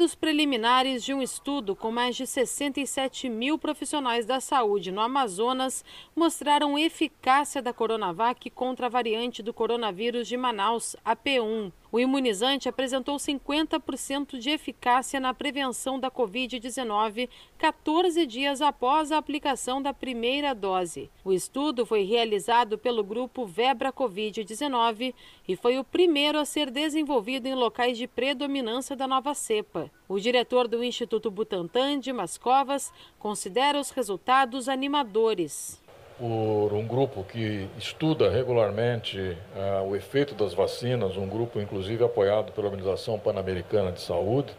Dados preliminares de um estudo com mais de 67 mil profissionais da saúde no Amazonas mostraram eficácia da Coronavac contra a variante do coronavírus de Manaus, a P1. O imunizante apresentou 50% de eficácia na prevenção da Covid-19 14 dias após a aplicação da primeira dose. O estudo foi realizado pelo grupo Vebra Covid-19 e foi o primeiro a ser desenvolvido em locais de predominância da nova cepa. O diretor do Instituto Butantan, Dimas Covas, considera os resultados animadores por um grupo que estuda regularmente uh, o efeito das vacinas, um grupo inclusive apoiado pela Organização Pan-Americana de Saúde,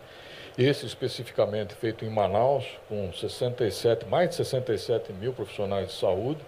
esse especificamente feito em Manaus, com 67, mais de 67 mil profissionais de saúde.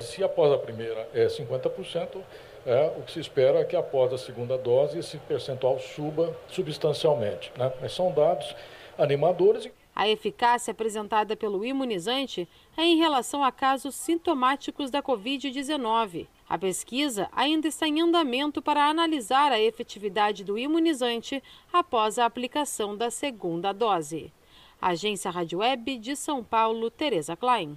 Se após a primeira é 50%, é, o que se espera é que após a segunda dose esse percentual suba substancialmente. Né? Mas são dados animadores. A eficácia apresentada pelo imunizante é em relação a casos sintomáticos da Covid-19. A pesquisa ainda está em andamento para analisar a efetividade do imunizante após a aplicação da segunda dose. Agência Rádio Web de São Paulo, Tereza Klein.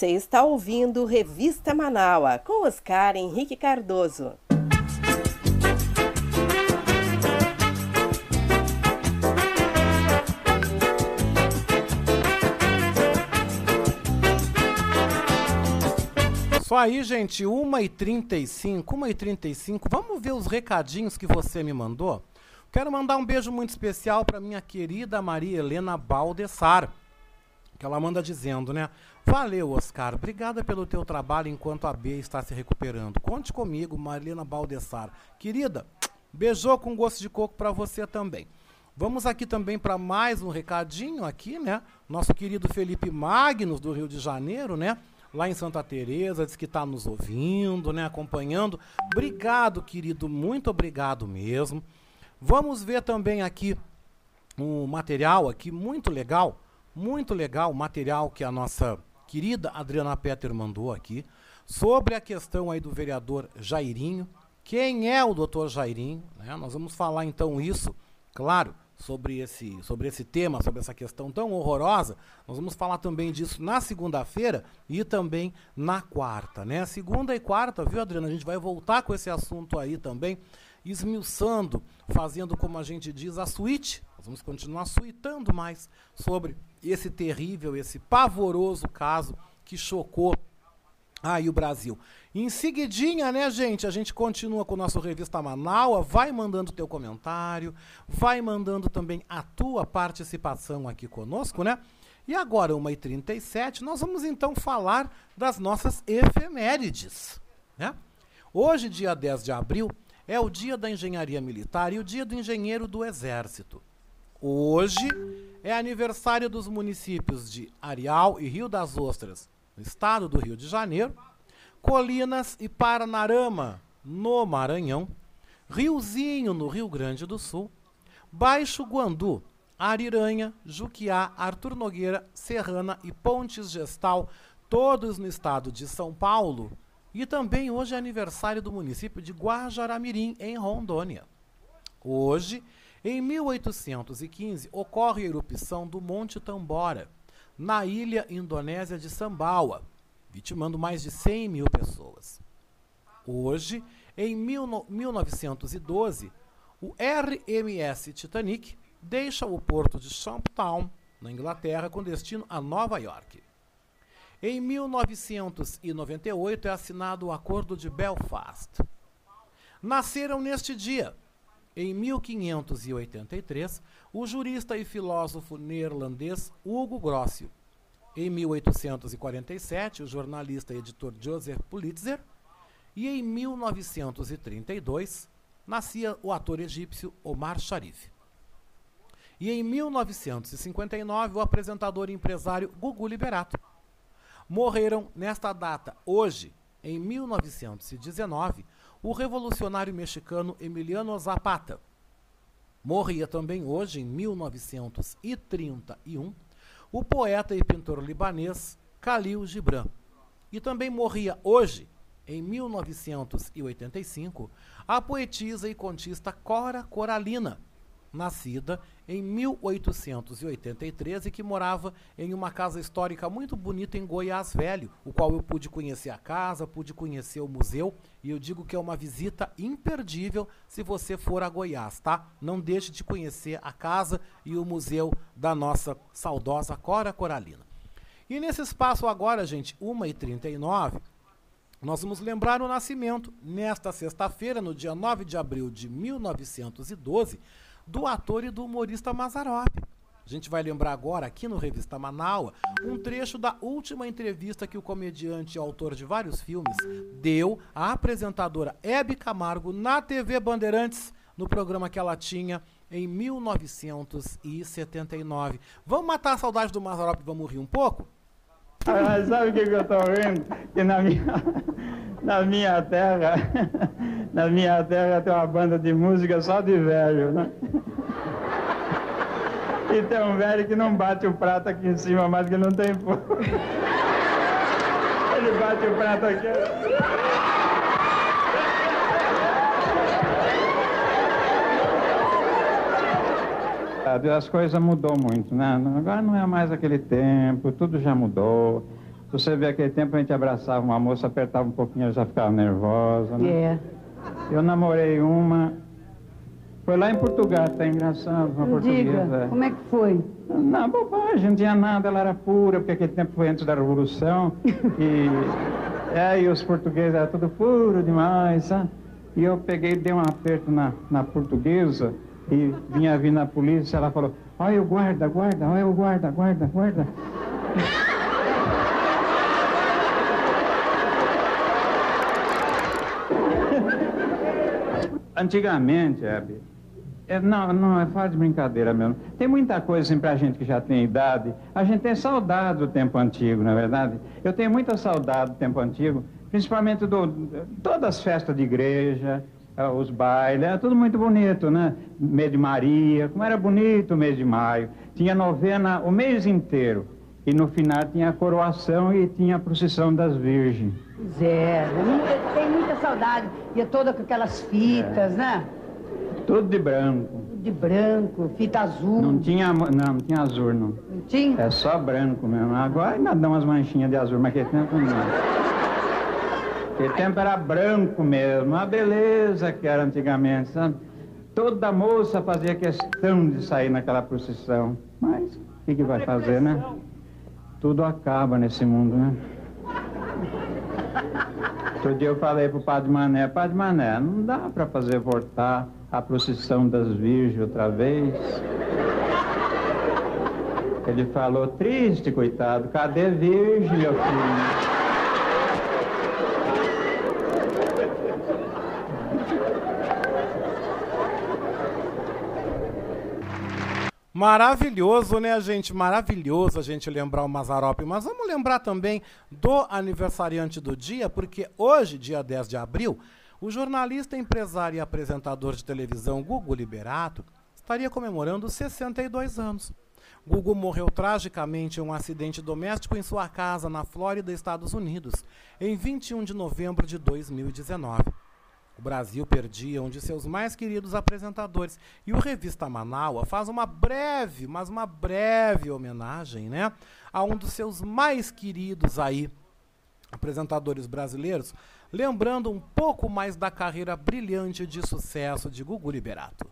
Você está ouvindo Revista Manaua com Oscar Henrique Cardoso. Só aí, gente, 1h35, 1h35. Vamos ver os recadinhos que você me mandou? Quero mandar um beijo muito especial para minha querida Maria Helena Baldessar, que ela manda dizendo, né? Valeu, Oscar. Obrigada pelo teu trabalho enquanto a B está se recuperando. Conte comigo, Marilena Baldessar. Querida, beijou com gosto de coco para você também. Vamos aqui também para mais um recadinho aqui, né? Nosso querido Felipe Magnus do Rio de Janeiro, né? Lá em Santa Teresa, diz que está nos ouvindo, né? Acompanhando. Obrigado, querido, muito obrigado mesmo. Vamos ver também aqui um material aqui muito legal, muito legal, material que a nossa querida Adriana Petter mandou aqui, sobre a questão aí do vereador Jairinho. Quem é o doutor Jairinho? Né? Nós vamos falar então isso, claro, sobre esse, sobre esse tema, sobre essa questão tão horrorosa. Nós vamos falar também disso na segunda-feira e também na quarta, né? Segunda e quarta, viu, Adriana? A gente vai voltar com esse assunto aí também, esmiuçando, fazendo, como a gente diz, a suíte. Nós vamos continuar suitando mais sobre esse terrível, esse pavoroso caso que chocou aí o Brasil. Em seguidinha, né, gente, a gente continua com o nosso Revista Manaua, vai mandando teu comentário, vai mandando também a tua participação aqui conosco, né? E agora, 1h37, nós vamos então falar das nossas efemérides, né? Hoje, dia 10 de abril, é o dia da engenharia militar e o dia do engenheiro do exército. Hoje é aniversário dos municípios de Areal e Rio das Ostras, no estado do Rio de Janeiro, Colinas e Paranarama, no Maranhão, Riozinho, no Rio Grande do Sul, Baixo Guandu, Ariranha, Juquiá, Artur Nogueira, Serrana e Pontes Gestal, todos no estado de São Paulo. E também hoje é aniversário do município de Guajaramirim, em Rondônia. Hoje em 1815, ocorre a erupção do Monte Tambora, na ilha indonésia de Sambawa, vitimando mais de 100 mil pessoas. Hoje, em 1912, o RMS Titanic deixa o porto de Champtown, na Inglaterra, com destino a Nova York. Em 1998 é assinado o Acordo de Belfast. Nasceram neste dia em 1583, o jurista e filósofo neerlandês Hugo Grossio. Em 1847, o jornalista e editor Joseph Pulitzer. E em 1932, nascia o ator egípcio Omar Sharif. E em 1959, o apresentador e empresário Gugu Liberato. Morreram nesta data, hoje, em 1919, o revolucionário mexicano Emiliano Zapata. Morria também hoje, em 1931, o poeta e pintor libanês Khalil Gibran. E também morria hoje, em 1985, a poetisa e contista Cora Coralina, nascida em 1883 e que morava em uma casa histórica muito bonita em Goiás Velho, o qual eu pude conhecer a casa, pude conhecer o museu e eu digo que é uma visita imperdível se você for a Goiás, tá? Não deixe de conhecer a casa e o museu da nossa saudosa Cora Coralina. E nesse espaço agora, gente, 1h39, nós vamos lembrar o nascimento, nesta sexta-feira, no dia 9 de abril de 1912, do ator e do humorista Mazarop. A gente vai lembrar agora, aqui no Revista Manaua, um trecho da última entrevista que o comediante e autor de vários filmes deu à apresentadora Hebe Camargo na TV Bandeirantes, no programa que ela tinha em 1979. Vamos matar a saudade do Mazarop e vamos rir um pouco? Mas sabe o que, que eu estou rindo? Que na minha, na minha terra, na minha terra tem uma banda de música só de velho, né? E tem um velho que não bate o prato aqui em cima, mas que não tem fogo. Ele bate o prato aqui. As coisas mudou muito, né? Agora não é mais aquele tempo, tudo já mudou. Você vê aquele tempo a gente abraçava uma moça, apertava um pouquinho, ela já ficava nervosa, né? É. Eu namorei uma, foi lá em Portugal, tá engraçado, uma portuguesa. Diga, como é que foi? Não, bobagem, não tinha nada, ela era pura, porque aquele tempo foi antes da Revolução. E É, e os portugueses eram tudo puro demais, sabe? E eu peguei, dei um aperto na, na portuguesa e vinha vindo a polícia, ela falou, olha o guarda, guarda, olha o guarda, guarda, guarda. Antigamente, Hebe, é, não, não, é fora de brincadeira mesmo. Tem muita coisa assim pra gente que já tem idade. A gente tem saudade do tempo antigo, não é verdade? Eu tenho muita saudade do tempo antigo, principalmente do, todas as festas de igreja, os bailes, era tudo muito bonito, né? Mês de Maria, como era bonito o mês de maio. Tinha novena o mês inteiro. E no final tinha a coroação e tinha a procissão das virgens. Pois é, tem muita saudade. Ia toda com aquelas fitas, é. né? Tudo de branco. De branco, fita azul. Não tinha, não, não tinha azul, não. Não tinha? É só branco mesmo. Agora ainda dá umas manchinhas de azul, mas aquele tempo não. Aquele tempo era branco mesmo. A beleza que era antigamente, sabe? Toda moça fazia questão de sair naquela procissão. Mas o que, que vai fazer, né? Tudo acaba nesse mundo, né? Outro dia eu falei pro Padre Mané, Padre Mané, não dá para fazer voltar a procissão das virgens outra vez. Ele falou, triste, coitado, cadê virgem, meu filho? Maravilhoso, né, gente? Maravilhoso a gente lembrar o Mazarop. Mas vamos lembrar também do aniversariante do dia, porque hoje, dia 10 de abril, o jornalista, empresário e apresentador de televisão Gugu Liberato estaria comemorando 62 anos. Gugu morreu tragicamente em um acidente doméstico em sua casa na Flórida, Estados Unidos, em 21 de novembro de 2019. O Brasil perdia um de seus mais queridos apresentadores. E o Revista Manaua faz uma breve, mas uma breve homenagem, né, a um dos seus mais queridos aí apresentadores brasileiros, lembrando um pouco mais da carreira brilhante de sucesso de Gugu Liberato.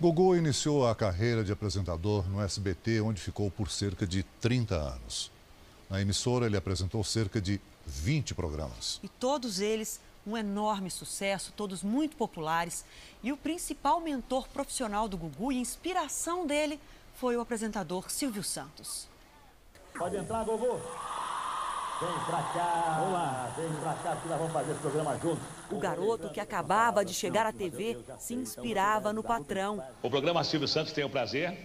Gugu iniciou a carreira de apresentador no SBT, onde ficou por cerca de 30 anos. Na emissora, ele apresentou cerca de 20 programas. E todos eles um enorme sucesso, todos muito populares. E o principal mentor profissional do Gugu e inspiração dele foi o apresentador Silvio Santos. Pode entrar, Gugu. Vem pra cá, vamos lá, vem pra cá que nós vamos fazer esse programa juntos. O garoto que acabava de chegar à TV se inspirava no patrão. O programa Silvio Santos tem o prazer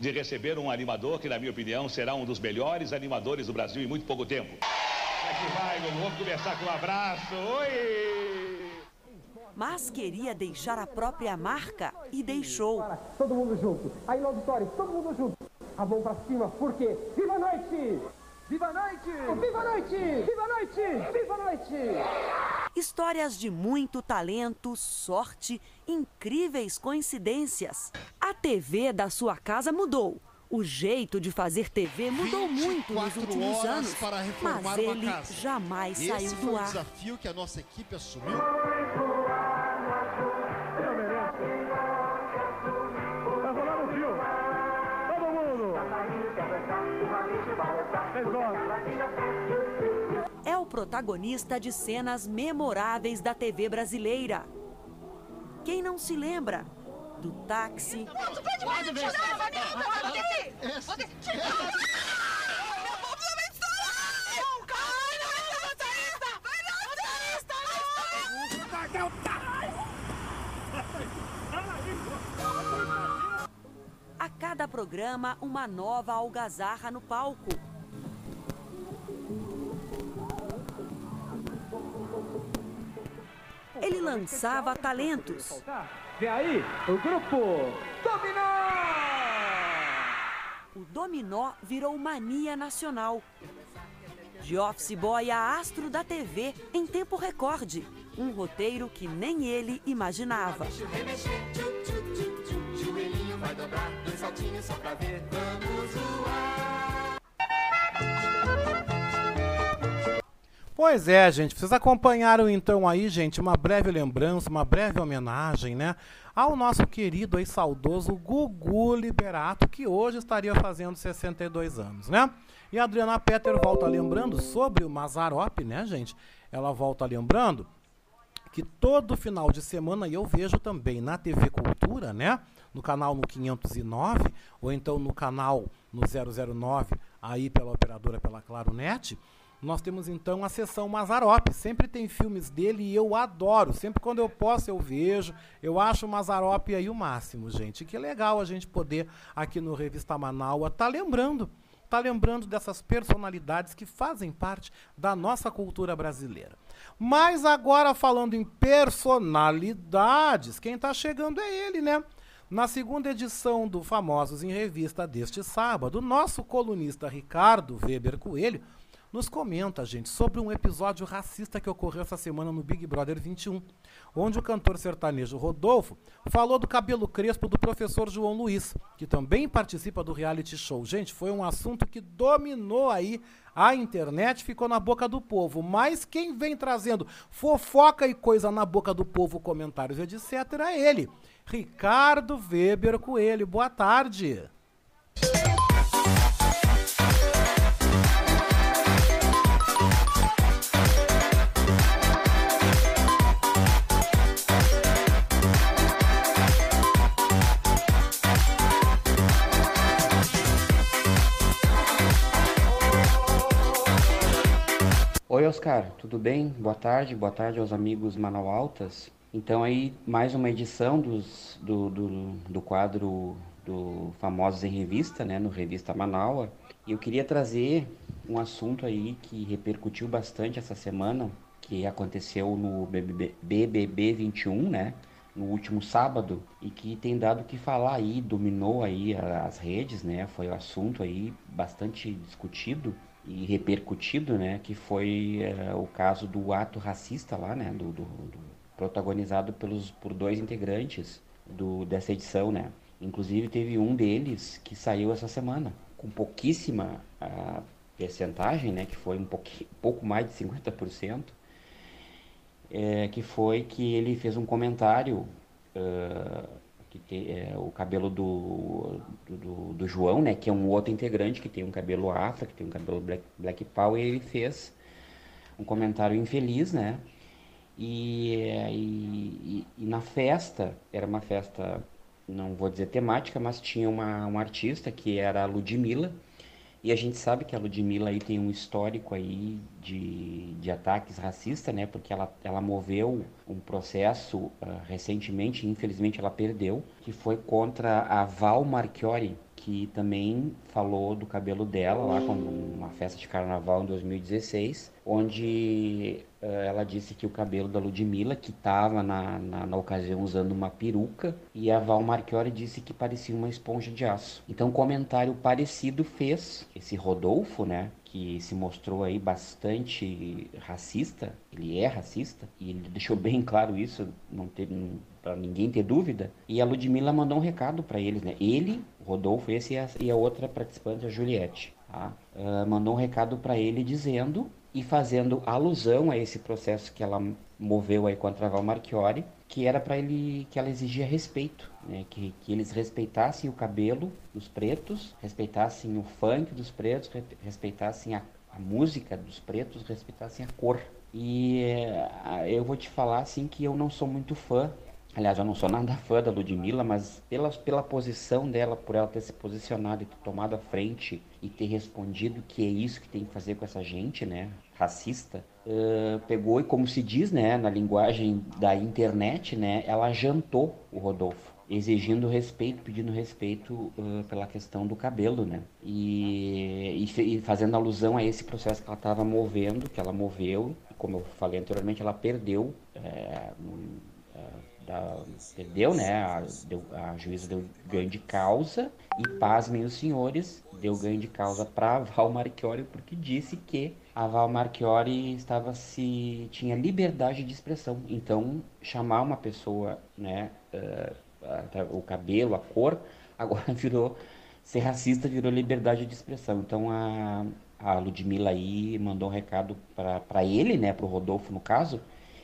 de receber um animador que, na minha opinião, será um dos melhores animadores do Brasil em muito pouco tempo. Aqui vai, vamos começar com um abraço. Oi! Mas queria deixar a própria marca e deixou. Todo mundo junto. Aí no auditório, todo mundo junto. A mão pra cima, porque Viva a noite! Viva a noite! Viva a noite! Viva a noite! Viva a noite! Histórias de muito talento, sorte, incríveis coincidências. A TV da sua casa mudou. O jeito de fazer TV mudou muito nos últimos anos, mas ele jamais Esse saiu do foi ar. o desafio que a nossa equipe assumiu. É o protagonista de cenas memoráveis da TV brasileira. Quem não se lembra do táxi, a cada programa uma nova algazarra no palco. Ele lançava talentos. Vem aí, o grupo Dominó! O dominó virou mania nacional. De office boy a astro da TV em tempo recorde. Um roteiro que nem ele imaginava. Joelhinho vai dobrar, dois saltinhos só pra ver. Vamos voar. Pois é, gente. Vocês acompanharam então aí, gente, uma breve lembrança, uma breve homenagem, né? Ao nosso querido e saudoso Gugu Liberato, que hoje estaria fazendo 62 anos, né? E a Adriana Petter volta lembrando sobre o Mazarop, né, gente? Ela volta lembrando que todo final de semana eu vejo também na TV Cultura, né? No canal no 509 ou então no canal no 009 aí pela operadora pela Claro Net nós temos então a sessão Mazarop. Sempre tem filmes dele e eu adoro. Sempre quando eu posso eu vejo. Eu acho o Mazarop aí o máximo, gente. Que legal a gente poder aqui no Revista Manaua tá lembrando, tá lembrando dessas personalidades que fazem parte da nossa cultura brasileira. Mas agora falando em personalidades, quem está chegando é ele, né? Na segunda edição do Famosos em Revista deste sábado, nosso colunista Ricardo Weber Coelho nos comenta, gente, sobre um episódio racista que ocorreu essa semana no Big Brother 21, onde o cantor sertanejo Rodolfo falou do cabelo crespo do professor João Luiz, que também participa do reality show. Gente, foi um assunto que dominou aí a internet, ficou na boca do povo. Mas quem vem trazendo fofoca e coisa na boca do povo, comentários, etc., é ele, Ricardo Weber Coelho. Boa tarde. Oi, Oscar, tudo bem? Boa tarde, boa tarde aos amigos Manaualtas. Então aí, mais uma edição dos, do, do, do quadro do Famosos em Revista, né, no Revista Manaua. E eu queria trazer um assunto aí que repercutiu bastante essa semana, que aconteceu no BBB, BBB 21, né, no último sábado, e que tem dado o que falar aí, dominou aí as redes, né, foi o um assunto aí bastante discutido e repercutido, né, que foi é, o caso do ato racista lá, né, do, do, do, protagonizado pelos por dois integrantes do dessa edição, né. Inclusive teve um deles que saiu essa semana com pouquíssima a, percentagem, né, que foi um pouco mais de 50%, é, que foi que ele fez um comentário uh, que tem é, o cabelo do, do, do, João, né, que é um outro integrante que tem um cabelo afro, que tem um cabelo black, black power, e ele fez um comentário infeliz, né, e, e, e, na festa, era uma festa, não vou dizer temática, mas tinha uma, uma artista que era a Ludmilla, e a gente sabe que a Ludmilla aí tem um histórico aí de, de ataques racistas, né? Porque ela, ela moveu um processo uh, recentemente, infelizmente ela perdeu, que foi contra a Val Marchiori, que também falou do cabelo dela lá com uma festa de carnaval em 2016, onde uh, ela disse que o cabelo da Ludmilla, que estava na, na, na, ocasião usando uma peruca, e a Val Marchiori disse que parecia uma esponja de aço. Então, comentário parecido fez esse Rodolfo, né? Que se mostrou aí bastante racista, ele é racista, e ele deixou bem claro isso, não teve para ninguém ter dúvida. E a Ludmilla mandou um recado para eles, né? Ele, Rodolfo, esse e a, e a outra participante, a Juliette, tá? uh, mandou um recado para ele dizendo e fazendo alusão a esse processo que ela moveu aí contra a Val Marchiori, que era para ele que ela exigia respeito, né? que, que eles respeitassem o cabelo dos pretos, respeitassem o funk dos pretos, respeitassem a, a música dos pretos, respeitassem a cor. E uh, eu vou te falar assim que eu não sou muito fã Aliás, eu não sou nada fã da Ludmilla, mas pela, pela posição dela, por ela ter se posicionado e ter tomado a frente e ter respondido que é isso que tem que fazer com essa gente, né? Racista, uh, pegou e, como se diz, né, na linguagem da internet, né, ela jantou o Rodolfo, exigindo respeito, pedindo respeito uh, pela questão do cabelo, né? E, e, e, fazendo alusão a esse processo que ela estava movendo, que ela moveu, como eu falei anteriormente, ela perdeu. Da, perdeu, né? A, deu, a juíza deu ganho de causa e, pasmem os senhores, deu ganho de causa para Val Marchiori porque disse que a Val Marchiori estava se tinha liberdade de expressão. Então, chamar uma pessoa, né, uh, o cabelo, a cor, agora virou ser racista virou liberdade de expressão. Então a, a Ludmilla aí mandou um recado para ele, né, para o Rodolfo no caso,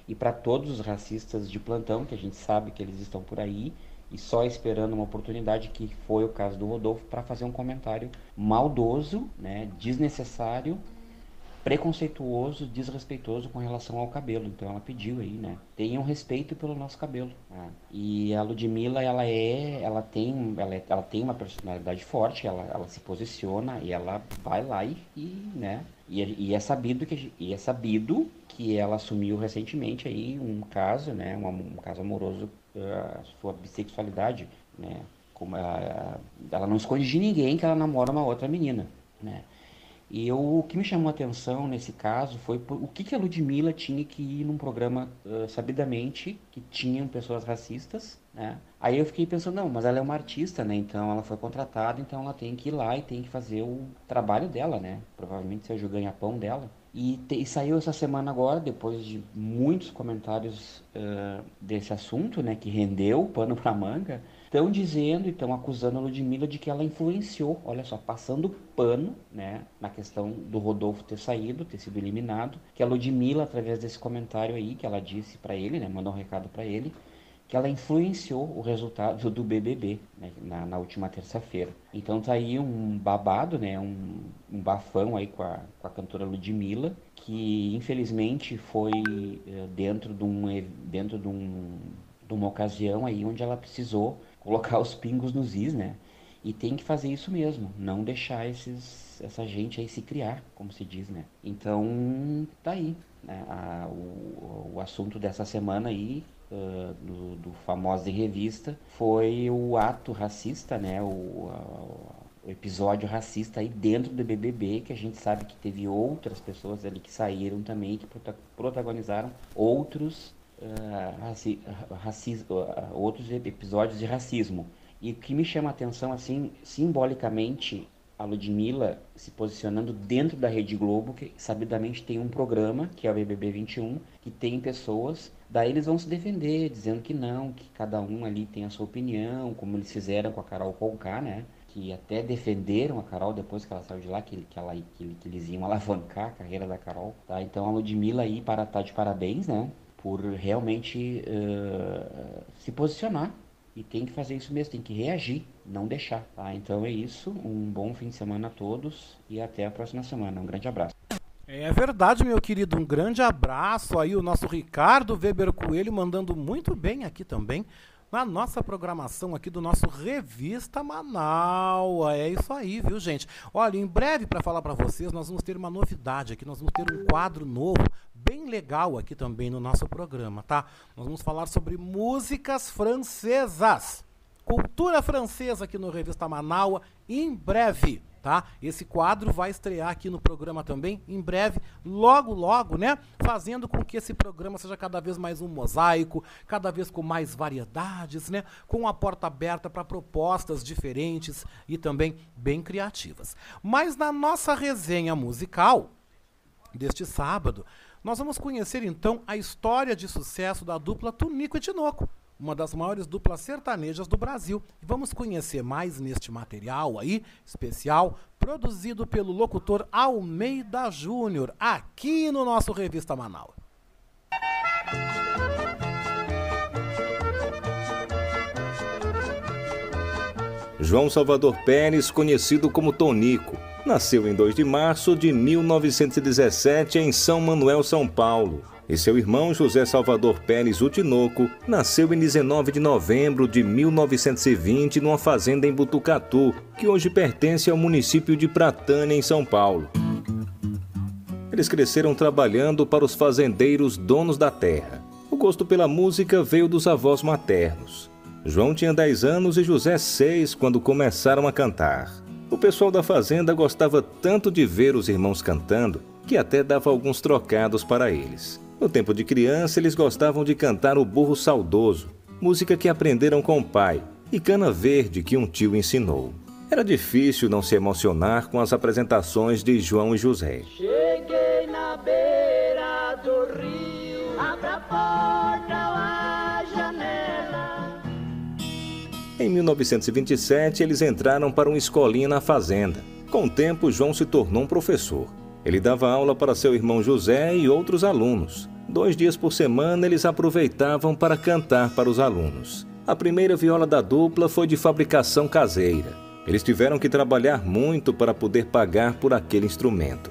e para todos os racistas de plantão, que a gente sabe que eles estão por aí e só esperando uma oportunidade, que foi o caso do Rodolfo, para fazer um comentário maldoso, né, desnecessário preconceituoso, desrespeitoso com relação ao cabelo. Então ela pediu aí, né? Tenham respeito pelo nosso cabelo. Né? E a Ludmilla, ela é, ela tem, ela, é, ela tem uma personalidade forte, ela, ela se posiciona e ela vai lá e, e né? E, e, é sabido que e é sabido que ela assumiu recentemente aí um caso, né? Um, um caso amoroso, uh, sua bissexualidade, né? Como ela, ela não esconde de ninguém que ela namora uma outra menina, né? E eu, o que me chamou a atenção nesse caso foi por, o que, que a Ludmilla tinha que ir num programa uh, sabidamente que tinham pessoas racistas, né? Aí eu fiquei pensando, não, mas ela é uma artista, né? Então ela foi contratada, então ela tem que ir lá e tem que fazer o trabalho dela, né? Provavelmente seja o ganha-pão dela. E, te, e, saiu essa semana agora, depois de muitos comentários uh, desse assunto, né? Que rendeu pano pra manga Estão dizendo e estão acusando a Ludmilla de que ela influenciou, olha só, passando pano, né, na questão do Rodolfo ter saído, ter sido eliminado, que a Ludmilla, através desse comentário aí, que ela disse para ele, né, mandou um recado para ele, que ela influenciou o resultado do BBB né, na, na, última terça-feira. Então tá aí um babado, né, um, um bafão aí com a, com a cantora Ludmilla, que infelizmente foi uh, dentro de um dentro de, um, de uma ocasião aí onde ela precisou colocar os pingos nos is, né? E tem que fazer isso mesmo, não deixar esses, essa gente aí se criar, como se diz, né? Então, tá aí. Né? A, o, o assunto dessa semana aí, uh, do, do famoso em revista, foi o ato racista, né? O, o episódio racista aí dentro do BBB, que a gente sabe que teve outras pessoas ali que saíram também, que protagonizaram outros uh, raci raci uh, outros episódios de racismo. E o que me chama a atenção, assim, simbolicamente, a Ludmilla se posicionando dentro da Rede Globo, que sabidamente tem um programa, que é o BBB 21, que tem pessoas, daí eles vão se defender, dizendo que não, que cada um ali tem a sua opinião, como eles fizeram com a Carol Conká, né? Que até defenderam a Carol depois que ela saiu de lá, que, que, ela, que, que eles iam alavancar a carreira da Carol, tá? Então a Ludmilla aí para tá de parabéns, né? Por realmente uh, se posicionar. E tem que fazer isso mesmo, tem que reagir, não deixar. Tá? Então é isso, um bom fim de semana a todos e até a próxima semana. Um grande abraço. É verdade, meu querido. Um grande abraço aí, o nosso Ricardo Weber Coelho mandando muito bem aqui também na nossa programação aqui do nosso Revista Manaus. É isso aí, viu, gente? Olha, em breve, para falar para vocês, nós vamos ter uma novidade aqui. Nós vamos ter um quadro novo, bem legal aqui também no nosso programa, tá? Nós vamos falar sobre músicas francesas. Cultura francesa aqui no Revista Manaus, em breve tá? Esse quadro vai estrear aqui no programa também em breve, logo logo, né? Fazendo com que esse programa seja cada vez mais um mosaico, cada vez com mais variedades, né? Com a porta aberta para propostas diferentes e também bem criativas. Mas na nossa resenha musical deste sábado, nós vamos conhecer então a história de sucesso da dupla Tunico e Tinoco uma das maiores duplas sertanejas do Brasil. E vamos conhecer mais neste material aí, especial, produzido pelo locutor Almeida Júnior, aqui no nosso Revista Manaus. João Salvador Pérez, conhecido como Tonico, nasceu em 2 de março de 1917 em São Manuel, São Paulo e seu irmão José Salvador Pérez Utinoco nasceu em 19 de novembro de 1920 numa fazenda em Butucatu, que hoje pertence ao município de Pratânia, em São Paulo. Eles cresceram trabalhando para os fazendeiros donos da terra. O gosto pela música veio dos avós maternos. João tinha 10 anos e José 6 quando começaram a cantar. O pessoal da fazenda gostava tanto de ver os irmãos cantando que até dava alguns trocados para eles. No tempo de criança, eles gostavam de cantar o Burro Saudoso, música que aprenderam com o pai, e Cana Verde, que um tio ensinou. Era difícil não se emocionar com as apresentações de João e José. Cheguei na beira do rio, abra a porta ou a janela. Em 1927, eles entraram para uma escolinha na fazenda Com o tempo, João se tornou um professor. Ele dava aula para seu irmão José e outros alunos. Dois dias por semana eles aproveitavam para cantar para os alunos. A primeira viola da dupla foi de fabricação caseira. Eles tiveram que trabalhar muito para poder pagar por aquele instrumento.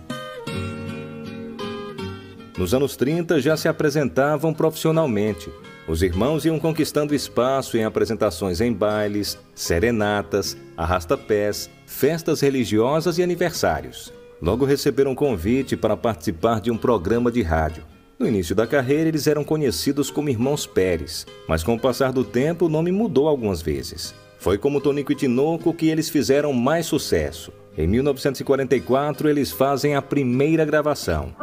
Nos anos 30 já se apresentavam profissionalmente. Os irmãos iam conquistando espaço em apresentações em bailes, serenatas, arrasta-pés, festas religiosas e aniversários. Logo receberam convite para participar de um programa de rádio. No início da carreira, eles eram conhecidos como Irmãos Pérez, mas com o passar do tempo o nome mudou algumas vezes. Foi como Tonico e Tinoco que eles fizeram mais sucesso. Em 1944, eles fazem a primeira gravação.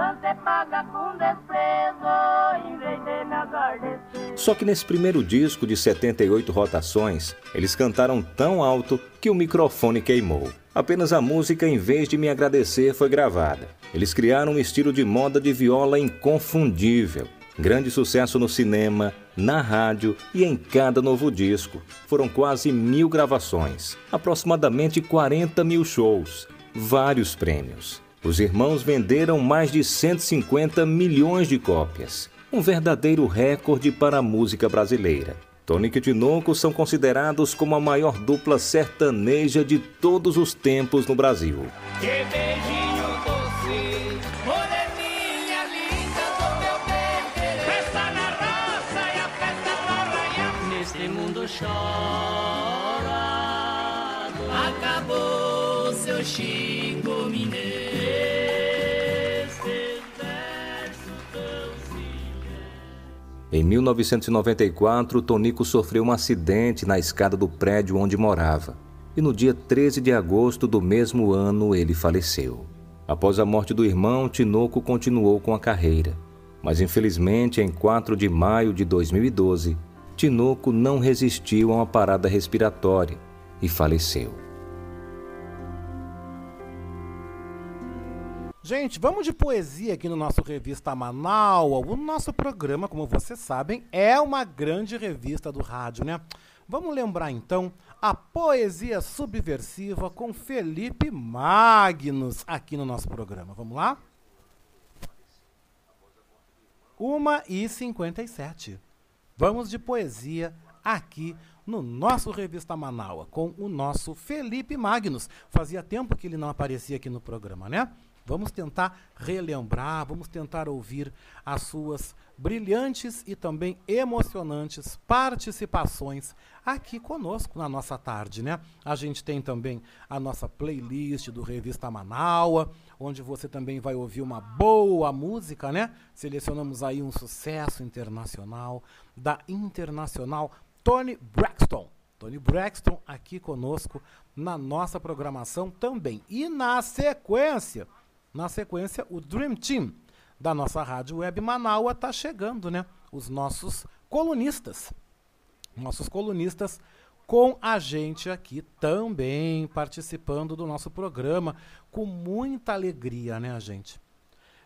Só que nesse primeiro disco de 78 rotações, eles cantaram tão alto que o microfone queimou. Apenas a música, em vez de me agradecer, foi gravada. Eles criaram um estilo de moda de viola inconfundível. Grande sucesso no cinema, na rádio e em cada novo disco. Foram quase mil gravações, aproximadamente 40 mil shows, vários prêmios. Os irmãos venderam mais de 150 milhões de cópias. Um verdadeiro recorde para a música brasileira. Tonico e Tinoco são considerados como a maior dupla sertaneja de todos os tempos no Brasil. Que Em 1994, Tonico sofreu um acidente na escada do prédio onde morava. E no dia 13 de agosto do mesmo ano, ele faleceu. Após a morte do irmão, Tinoco continuou com a carreira. Mas infelizmente, em 4 de maio de 2012, Tinoco não resistiu a uma parada respiratória e faleceu. Gente, vamos de poesia aqui no nosso Revista Manaus. O nosso programa, como vocês sabem, é uma grande revista do rádio, né? Vamos lembrar então a poesia subversiva com Felipe Magnus aqui no nosso programa. Vamos lá? 1 e 57. Vamos de poesia aqui no nosso Revista Manaua com o nosso Felipe Magnus. Fazia tempo que ele não aparecia aqui no programa, né? Vamos tentar relembrar, vamos tentar ouvir as suas brilhantes e também emocionantes participações aqui conosco na nossa tarde, né? A gente tem também a nossa playlist do Revista Manaua, onde você também vai ouvir uma boa música, né? Selecionamos aí um sucesso internacional da internacional Tony Braxton. Tony Braxton aqui conosco na nossa programação também. E na sequência, na sequência, o Dream Team da nossa rádio web Manaua está chegando, né? Os nossos colunistas. Nossos colunistas com a gente aqui também participando do nosso programa com muita alegria, né, gente?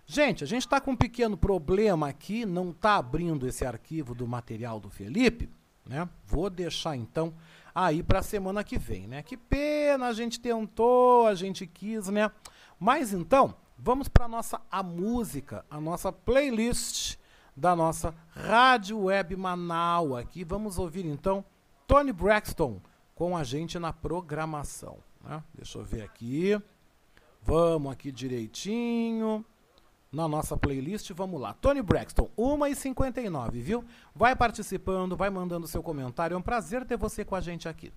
Gente, a gente está com um pequeno problema aqui, não está abrindo esse arquivo do material do Felipe, né? Vou deixar então aí para a semana que vem, né? Que pena, a gente tentou, a gente quis, né? Mas então, vamos para nossa a música, a nossa playlist da nossa Rádio Web Manaus. Aqui vamos ouvir então Tony Braxton com a gente na programação. Né? Deixa eu ver aqui. Vamos aqui direitinho. Na nossa playlist, vamos lá. Tony Braxton, 1h59, viu? Vai participando, vai mandando seu comentário. É um prazer ter você com a gente aqui.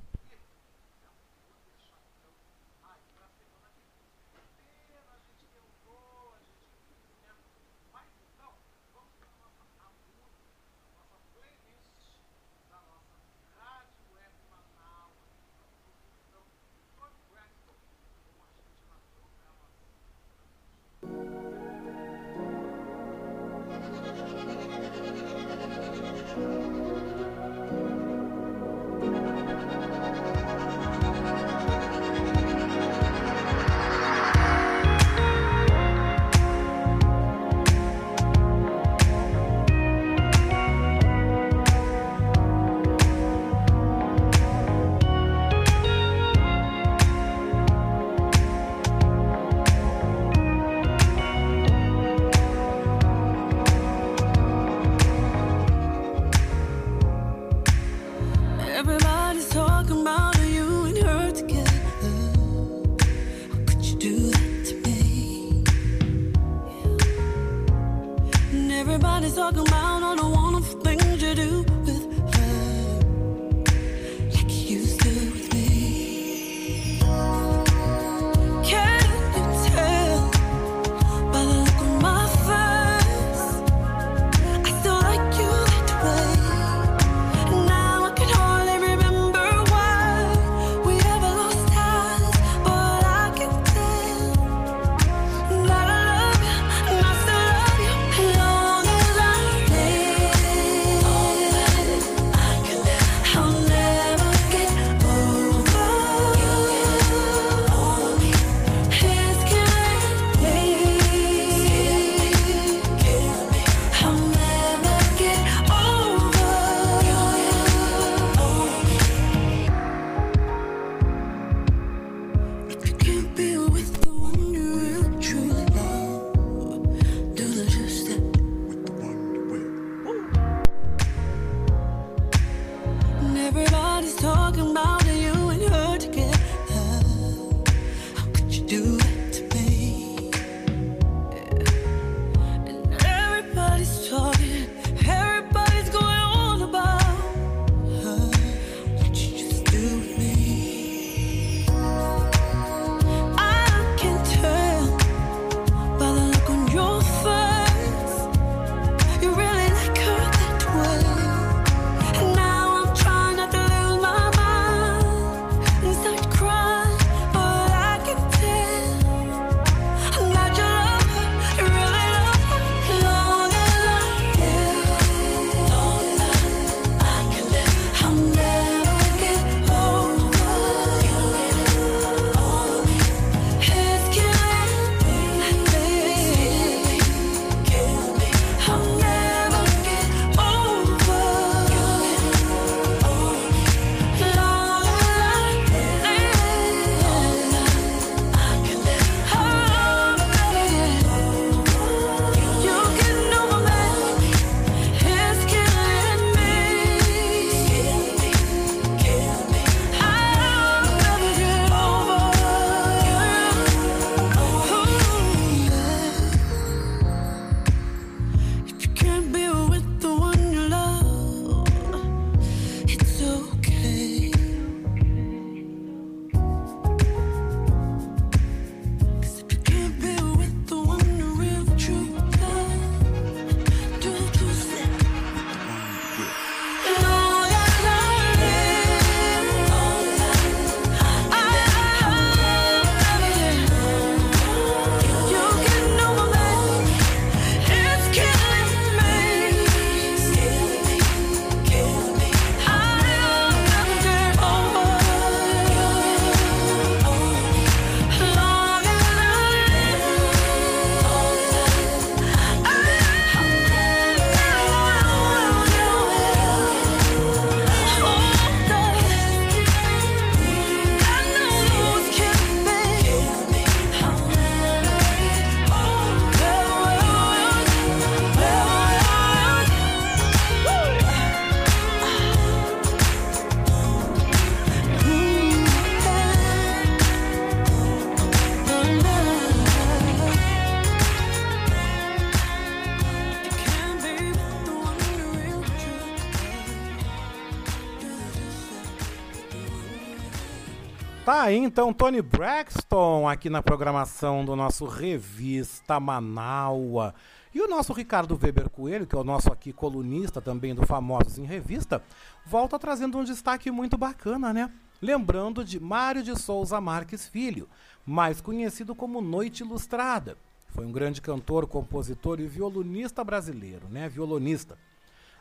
Aí então Tony Braxton aqui na programação do nosso Revista Manaua. E o nosso Ricardo Weber Coelho, que é o nosso aqui colunista também do Famosos em Revista, volta trazendo um destaque muito bacana, né? Lembrando de Mário de Souza Marques Filho, mais conhecido como Noite Ilustrada. Foi um grande cantor, compositor e violonista brasileiro, né? Violonista.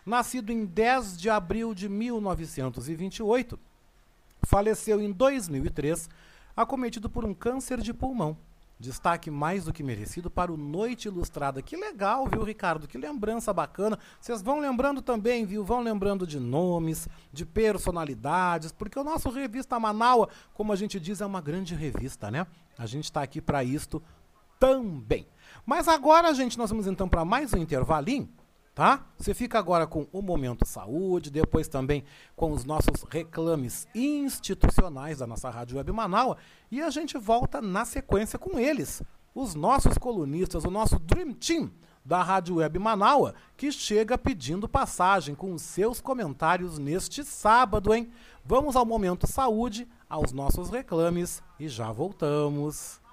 Nascido em 10 de abril de 1928, faleceu em 2003, acometido por um câncer de pulmão. Destaque mais do que merecido para o Noite Ilustrada. Que legal, viu, Ricardo? Que lembrança bacana. Vocês vão lembrando também, viu? Vão lembrando de nomes, de personalidades, porque o nosso Revista Manaua, como a gente diz, é uma grande revista, né? A gente está aqui para isto também. Mas agora, gente, nós vamos então para mais um intervalinho tá? Você fica agora com o Momento Saúde, depois também com os nossos reclames institucionais da nossa Rádio Web Manaus e a gente volta na sequência com eles, os nossos colunistas, o nosso Dream Team da Rádio Web Manaua, que chega pedindo passagem com os seus comentários neste sábado, hein? Vamos ao Momento Saúde, aos nossos reclames e já voltamos.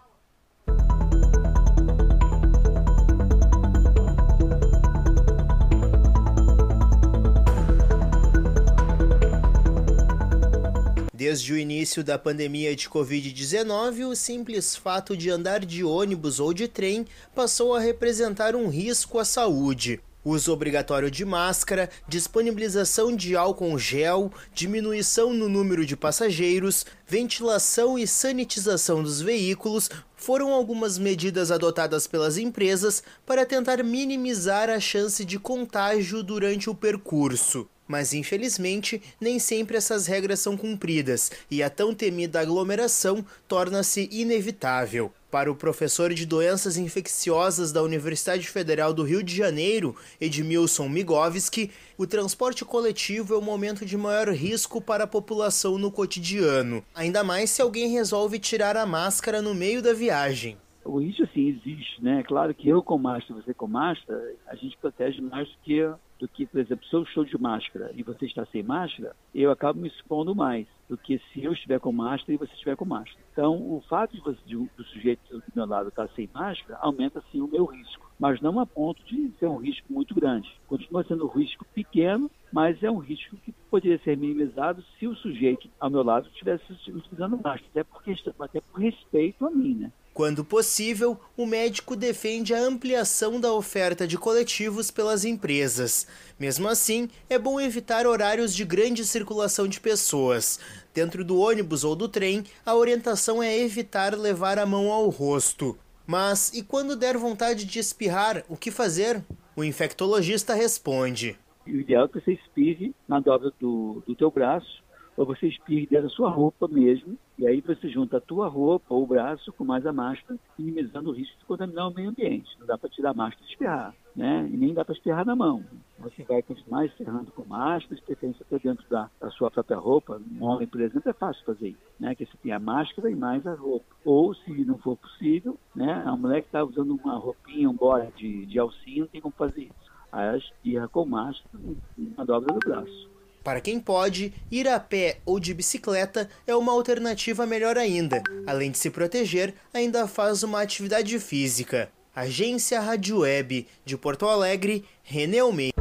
Desde o início da pandemia de Covid-19, o simples fato de andar de ônibus ou de trem passou a representar um risco à saúde. Uso obrigatório de máscara, disponibilização de álcool gel, diminuição no número de passageiros, ventilação e sanitização dos veículos foram algumas medidas adotadas pelas empresas para tentar minimizar a chance de contágio durante o percurso. Mas infelizmente, nem sempre essas regras são cumpridas e a tão temida aglomeração torna-se inevitável. Para o professor de doenças infecciosas da Universidade Federal do Rio de Janeiro, Edmilson Migovski, o transporte coletivo é o momento de maior risco para a população no cotidiano, ainda mais se alguém resolve tirar a máscara no meio da viagem. O risco sim existe, né? Claro que eu com máscara, você com máscara, a gente protege mais do que do que, por exemplo, se eu estou de máscara e você está sem máscara, eu acabo me expondo mais do que se eu estiver com máscara e você estiver com máscara. Então, o fato de você, de, do sujeito do meu lado estar sem máscara aumenta sim o meu risco, mas não a ponto de ser um risco muito grande. Continua sendo um risco pequeno, mas é um risco que poderia ser minimizado se o sujeito ao meu lado estivesse utilizando máscara, até, porque, até por respeito a mim, né? Quando possível, o médico defende a ampliação da oferta de coletivos pelas empresas. Mesmo assim, é bom evitar horários de grande circulação de pessoas. Dentro do ônibus ou do trem, a orientação é evitar levar a mão ao rosto. Mas e quando der vontade de espirrar, o que fazer? O infectologista responde: O ideal é que você espirre na dobra do, do teu braço ou você espirre dentro da sua roupa mesmo, e aí você junta a tua roupa ou o braço com mais a máscara, minimizando o risco de contaminar o meio ambiente. Não dá para tirar a máscara e espirrar, né? E nem dá para espirrar na mão. Você vai continuar espirrando com máscara, de preferência até dentro da, da, sua própria roupa. Um homem, por exemplo, é fácil fazer isso, né? Que você tem a máscara e mais a roupa. Ou, se não for possível, né? A mulher que está usando uma roupinha, um bora de, de alcinha, não tem como fazer isso. Aí ela espirra com máscara na dobra do braço. Para quem pode, ir a pé ou de bicicleta é uma alternativa melhor ainda. Além de se proteger, ainda faz uma atividade física. Agência Rádio Web de Porto Alegre, René Almeida.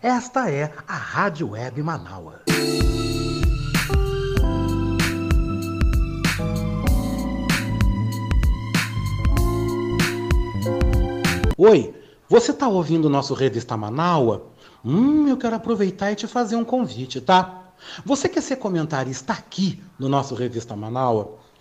Esta é a Rádio Web Manaus. Oi, você está ouvindo o nosso Revista Manaus? Hum, eu quero aproveitar e te fazer um convite, tá? Você quer ser comentarista aqui no nosso Revista Manaus?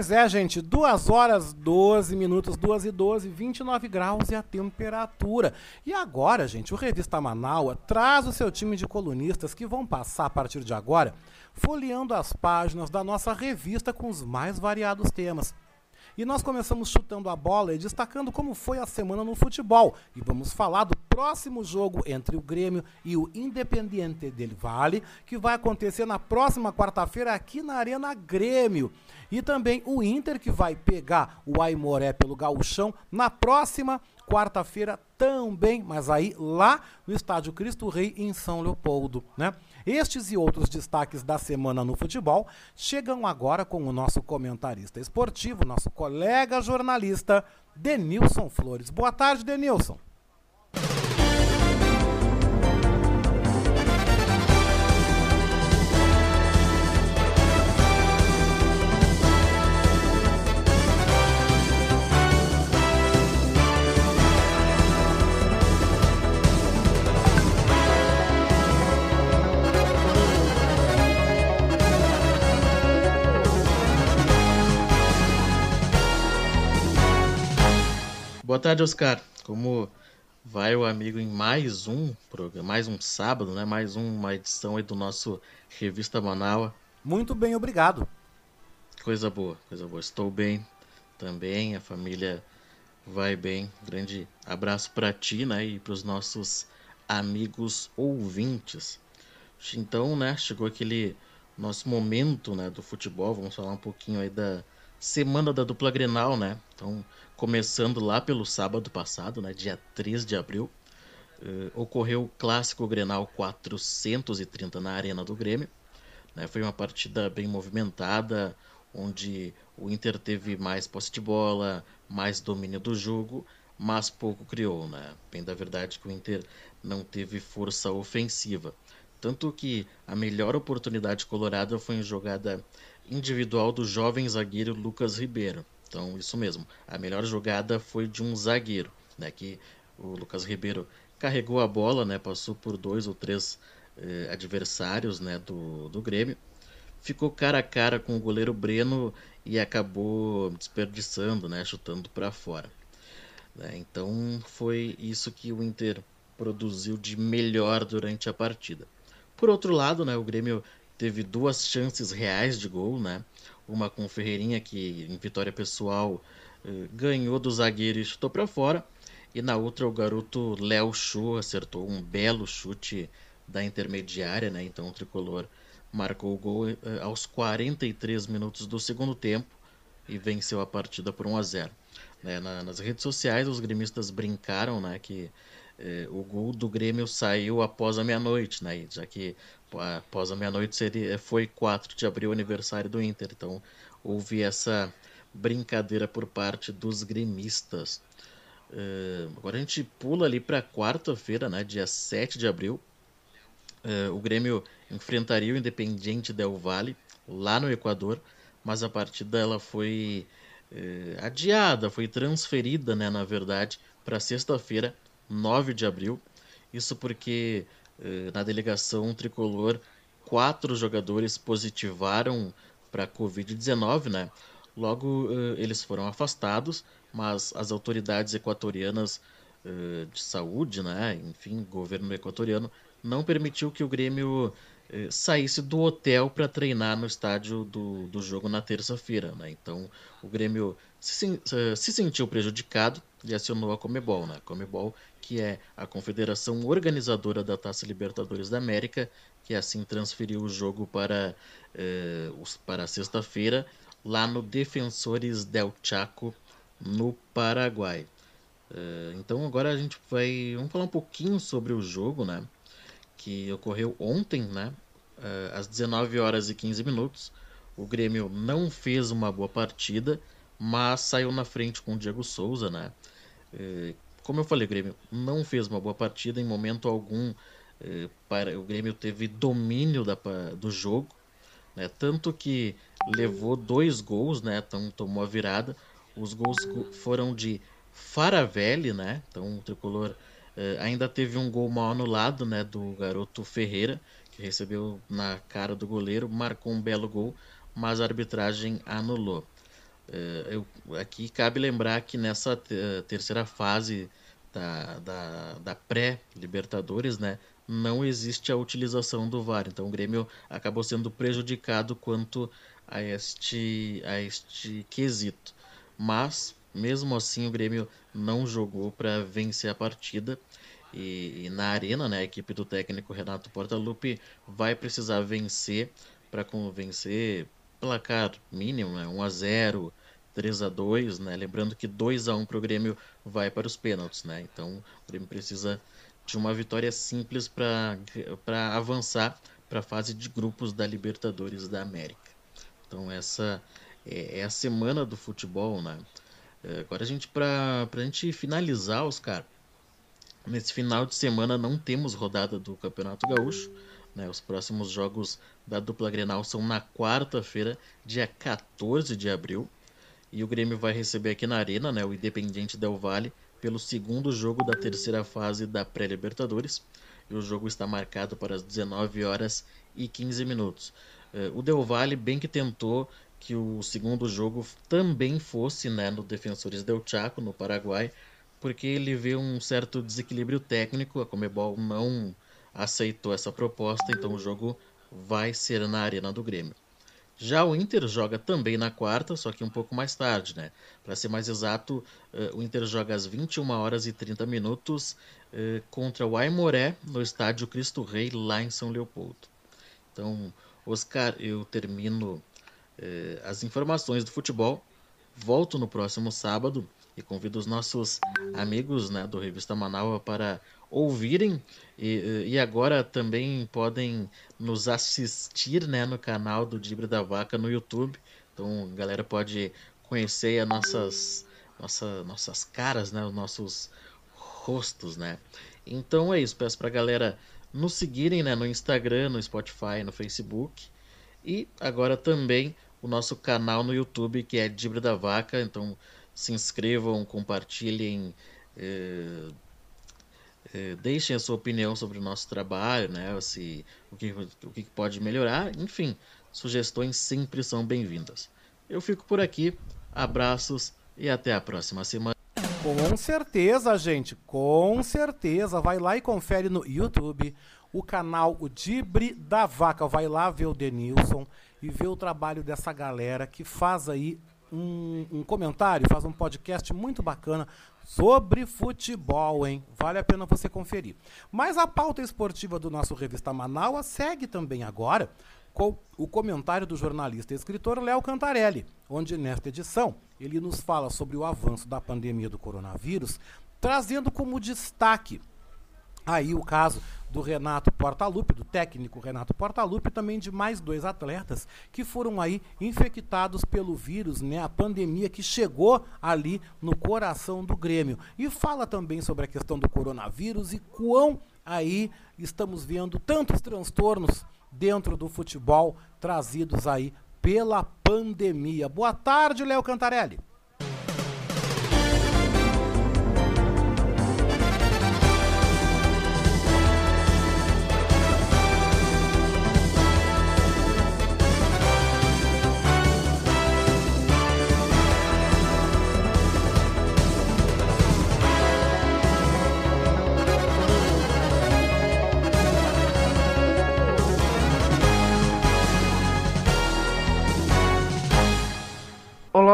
Pois é, gente, 2 horas 12 minutos, 2 e 12, 29 graus e a temperatura. E agora, gente, o Revista Manaua traz o seu time de colunistas que vão passar a partir de agora folheando as páginas da nossa revista com os mais variados temas. E nós começamos chutando a bola e destacando como foi a semana no futebol. E vamos falar do próximo jogo entre o Grêmio e o Independiente del Valle, que vai acontecer na próxima quarta-feira aqui na Arena Grêmio. E também o Inter, que vai pegar o Aimoré pelo gauchão na próxima quarta-feira também, mas aí lá no Estádio Cristo Rei em São Leopoldo, né? Estes e outros destaques da semana no futebol chegam agora com o nosso comentarista esportivo, nosso colega jornalista, Denilson Flores. Boa tarde, Denilson. Boa tarde, Oscar. Como vai o amigo em mais um programa, mais um sábado, né? Mais uma edição aí do nosso Revista Manaua. Muito bem, obrigado. Coisa boa, coisa boa. Estou bem também, a família vai bem. Grande abraço para ti, né? E para os nossos amigos ouvintes. Então, né? Chegou aquele nosso momento, né? Do futebol. Vamos falar um pouquinho aí da semana da dupla Grenal, né? Então, começando lá pelo sábado passado, né, dia 3 de abril, uh, ocorreu o clássico Grenal 430 na Arena do Grêmio. Né, foi uma partida bem movimentada, onde o Inter teve mais posse de bola, mais domínio do jogo, mas pouco criou. Né? Bem da verdade que o Inter não teve força ofensiva. Tanto que a melhor oportunidade colorada foi em jogada individual do jovem zagueiro Lucas Ribeiro. Então, isso mesmo. A melhor jogada foi de um zagueiro, né? Que o Lucas Ribeiro carregou a bola, né? Passou por dois ou três eh, adversários, né? Do, do Grêmio. Ficou cara a cara com o goleiro Breno e acabou desperdiçando, né? Chutando para fora. Né? Então, foi isso que o Inter produziu de melhor durante a partida. Por outro lado, né? O Grêmio teve duas chances reais de gol, né? Uma com o Ferreirinha, que em vitória pessoal eh, ganhou do zagueiro e chutou para fora. E na outra o garoto Léo Chu acertou um belo chute da intermediária, né? Então o tricolor marcou o gol eh, aos 43 minutos do segundo tempo e venceu a partida por 1 a 0. Né? Na, nas redes sociais os gremistas brincaram, né, que eh, o gol do Grêmio saiu após a meia-noite, né? Já que após a meia-noite seria foi 4 de abril aniversário do Inter, então houve essa brincadeira por parte dos gremistas. Uh, agora a gente pula ali para quarta-feira, né, dia 7 de abril. eh, o Grêmio enfrentaria o Independiente Del Valle lá no Equador, mas a partida ela foi eh, adiada, foi transferida, né, na verdade, para sexta-feira, 9 de abril. Isso porque na delegação tricolor quatro jogadores positivaram para Covid-19, né? Logo eh, eles foram afastados, mas as autoridades equatorianas eh, de saúde, né? Enfim, governo equatoriano não permitiu que o Grêmio eh, saísse do hotel para treinar no estádio do, do jogo na terça-feira, né? Então o Grêmio se, se sentiu prejudicado e acionou a Comebol, né? A Comebol, que é a confederação organizadora da Taça Libertadores da América, que assim transferiu o jogo para, eh, para sexta-feira lá no Defensores del Chaco, no Paraguai. Eh, então agora a gente vai vamos falar um pouquinho sobre o jogo, né? Que ocorreu ontem, né? eh, às 19 horas e 15 minutos. O Grêmio não fez uma boa partida, mas saiu na frente com o Diego Souza, né? Eh, como eu falei, o Grêmio não fez uma boa partida em momento algum. eh, para, o Grêmio teve domínio da, do jogo, né? Tanto que levou dois gols, né? Então tomou a virada. Os gols foram de Faravelli, né? Então o tricolor eh, ainda teve um gol mal anulado, né? Do garoto Ferreira, que recebeu na cara do goleiro, marcou um belo gol, mas a arbitragem anulou. Eh, eu- aqui cabe lembrar que nessa te- terceira fase da, da, da pré-Libertadores, né, não existe a utilização do VAR. Então o Grêmio acabou sendo prejudicado quanto a este, a este quesito. Mas, mesmo assim, o Grêmio não jogou para vencer a partida. E, e na arena, né, a equipe do técnico Renato Portaluppi vai precisar vencer para convencer placar mínimo, né, 1 a 0, 3 a 2, né? Lembrando que 2 a 1 para o Grêmio vai para os pênaltis, né? Então o Grêmio precisa de uma vitória simples para avançar para a fase de grupos da Libertadores da América. Então essa é, é a semana do futebol, né? É, Agora a gente para a gente finalizar, Oscar, nesse final de semana não temos rodada do Campeonato Gaúcho. Né? Os próximos jogos da dupla Grenal são na quarta-feira, dia 14 de abril. E o Grêmio vai receber aqui na Arena né, o Independiente Del Valle pelo segundo jogo da terceira fase da pré-Libertadores. E o jogo está marcado para as 19 horas e 15 minutos. Eh, o Del Valle bem que tentou que o segundo jogo também fosse né, no Defensores del Chaco, no Paraguai, porque ele vê um certo desequilíbrio técnico. A Comebol não aceitou essa proposta, então o jogo vai ser na Arena do Grêmio. Já o Inter joga também na quarta, só que um pouco mais tarde, né? Para ser mais exato, eh, o Inter joga às 21 horas e 30 minutos eh, contra o Aimoré no estádio Cristo Rei, lá em São Leopoldo. Então, Oscar, eu termino eh, as informações do futebol. Volto no próximo sábado e convido os nossos amigos né, do Revista Manaus para ouvirem e, e agora também podem nos assistir né, no canal do Dibre da Vaca no YouTube. Então a galera pode conhecer as nossas, nossa, nossas caras, né, os nossos rostos, né? Então é isso, peço pra galera nos seguirem né, no Instagram, no Spotify, no Facebook. E agora também o nosso canal no YouTube, que é Dibre da Vaca. Então se inscrevam, compartilhem, eh, deixem a sua opinião sobre o nosso trabalho, né? Se, o, que, o que pode melhorar, enfim, sugestões sempre são bem-vindas. Eu fico por aqui, abraços e até a próxima semana. Com certeza, gente, com certeza. Vai lá e confere no YouTube o canal O Dibre da Vaca. Vai lá ver o Denilson e ver o trabalho dessa galera que faz aí um, um comentário, faz um podcast muito bacana sobre futebol, hein? Vale a pena você conferir. Mas a pauta esportiva do nosso Revista Manaus segue também agora com o comentário do jornalista e escritor Léo Cantarelli, onde nesta edição ele nos fala sobre o avanço da pandemia do coronavírus, trazendo como destaque aí o caso do Renato Portaluppi, do técnico Renato Portaluppi, também de mais dois atletas que foram aí infectados pelo vírus, né, a pandemia que chegou ali no coração do Grêmio. E fala também sobre a questão do coronavírus e quão aí estamos vendo tantos transtornos dentro do futebol trazidos aí pela pandemia. Boa tarde, Léo Cantarelli.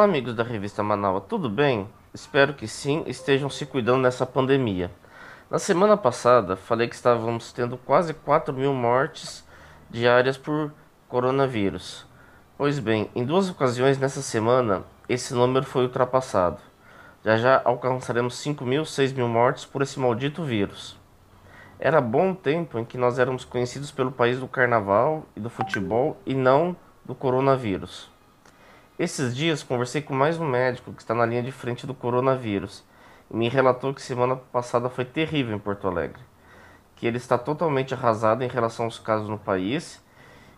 Amigos da revista Manaus, tudo bem? Espero que sim, estejam se cuidando nessa pandemia. Na semana passada, falei que estávamos tendo quase 4 mil mortes diárias por coronavírus. Pois bem, em duas ocasiões nessa semana, esse número foi ultrapassado. Já já alcançaremos 5 mil, 6 mil mortes por esse maldito vírus. Era bom tempo em que nós éramos conhecidos pelo país do carnaval e do futebol e não do coronavírus. Esses dias conversei com mais um médico que está na linha de frente do coronavírus e me relatou que semana passada foi terrível em Porto Alegre, que ele está totalmente arrasado em relação aos casos no país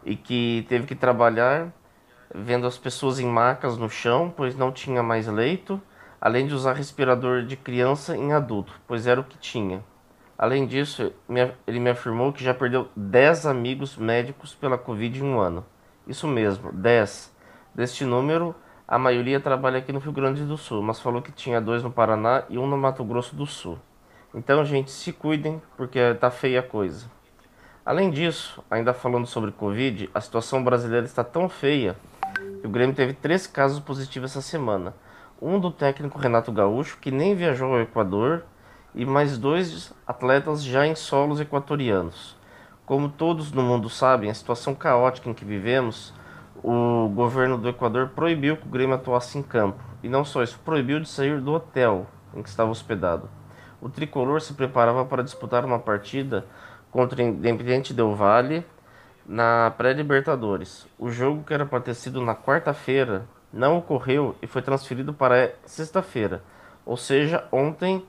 e que teve que trabalhar vendo as pessoas em macas no chão, pois não tinha mais leito, além de usar respirador de criança em adulto, pois era o que tinha. Além disso, ele me afirmou que já perdeu 10 amigos médicos pela Covid em um ano. Isso mesmo, 10. Deste número, a maioria trabalha aqui no Rio Grande do Sul, mas falou que tinha dois no Paraná e um no Mato Grosso do Sul. Então, gente, se cuidem, porque tá feia a coisa. Além disso, ainda falando sobre Covid, a situação brasileira está tão feia que o Grêmio teve três casos positivos essa semana. Um do técnico Renato Gaúcho, que nem viajou ao Equador, e mais dois atletas já em solos equatorianos. Como todos no mundo sabem, a situação caótica em que vivemos o governo do Equador proibiu que o Grêmio atuasse em campo. E não só isso, proibiu de sair do hotel em que estava hospedado. O tricolor se preparava para disputar uma partida contra o Independiente Del Valle na pré-Libertadores. O jogo que era para ter sido na quarta-feira não ocorreu e foi transferido para sexta-feira, ou seja, ontem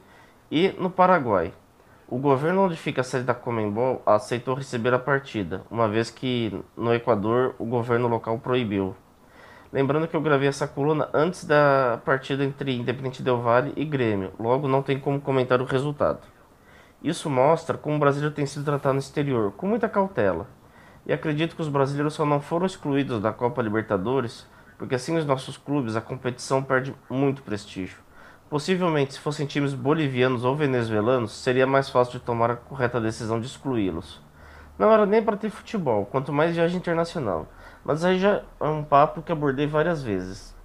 e no Paraguai. O governo onde fica a sede da Comembol aceitou receber a partida, uma vez que no Equador o governo local proibiu. Lembrando que eu gravei essa coluna antes da partida entre Independente Del Valle e Grêmio, logo não tem como comentar o resultado. Isso mostra como o brasileiro tem sido tratado no exterior, com muita cautela. E acredito que os brasileiros só não foram excluídos da Copa Libertadores, porque assim os nossos clubes a competição perde muito prestígio. Possivelmente, se fossem times bolivianos ou venezuelanos, seria mais fácil de tomar a correta decisão de excluí-los. Não era nem para ter futebol, quanto mais viagem internacional. Mas aí já é um papo que abordei várias vezes.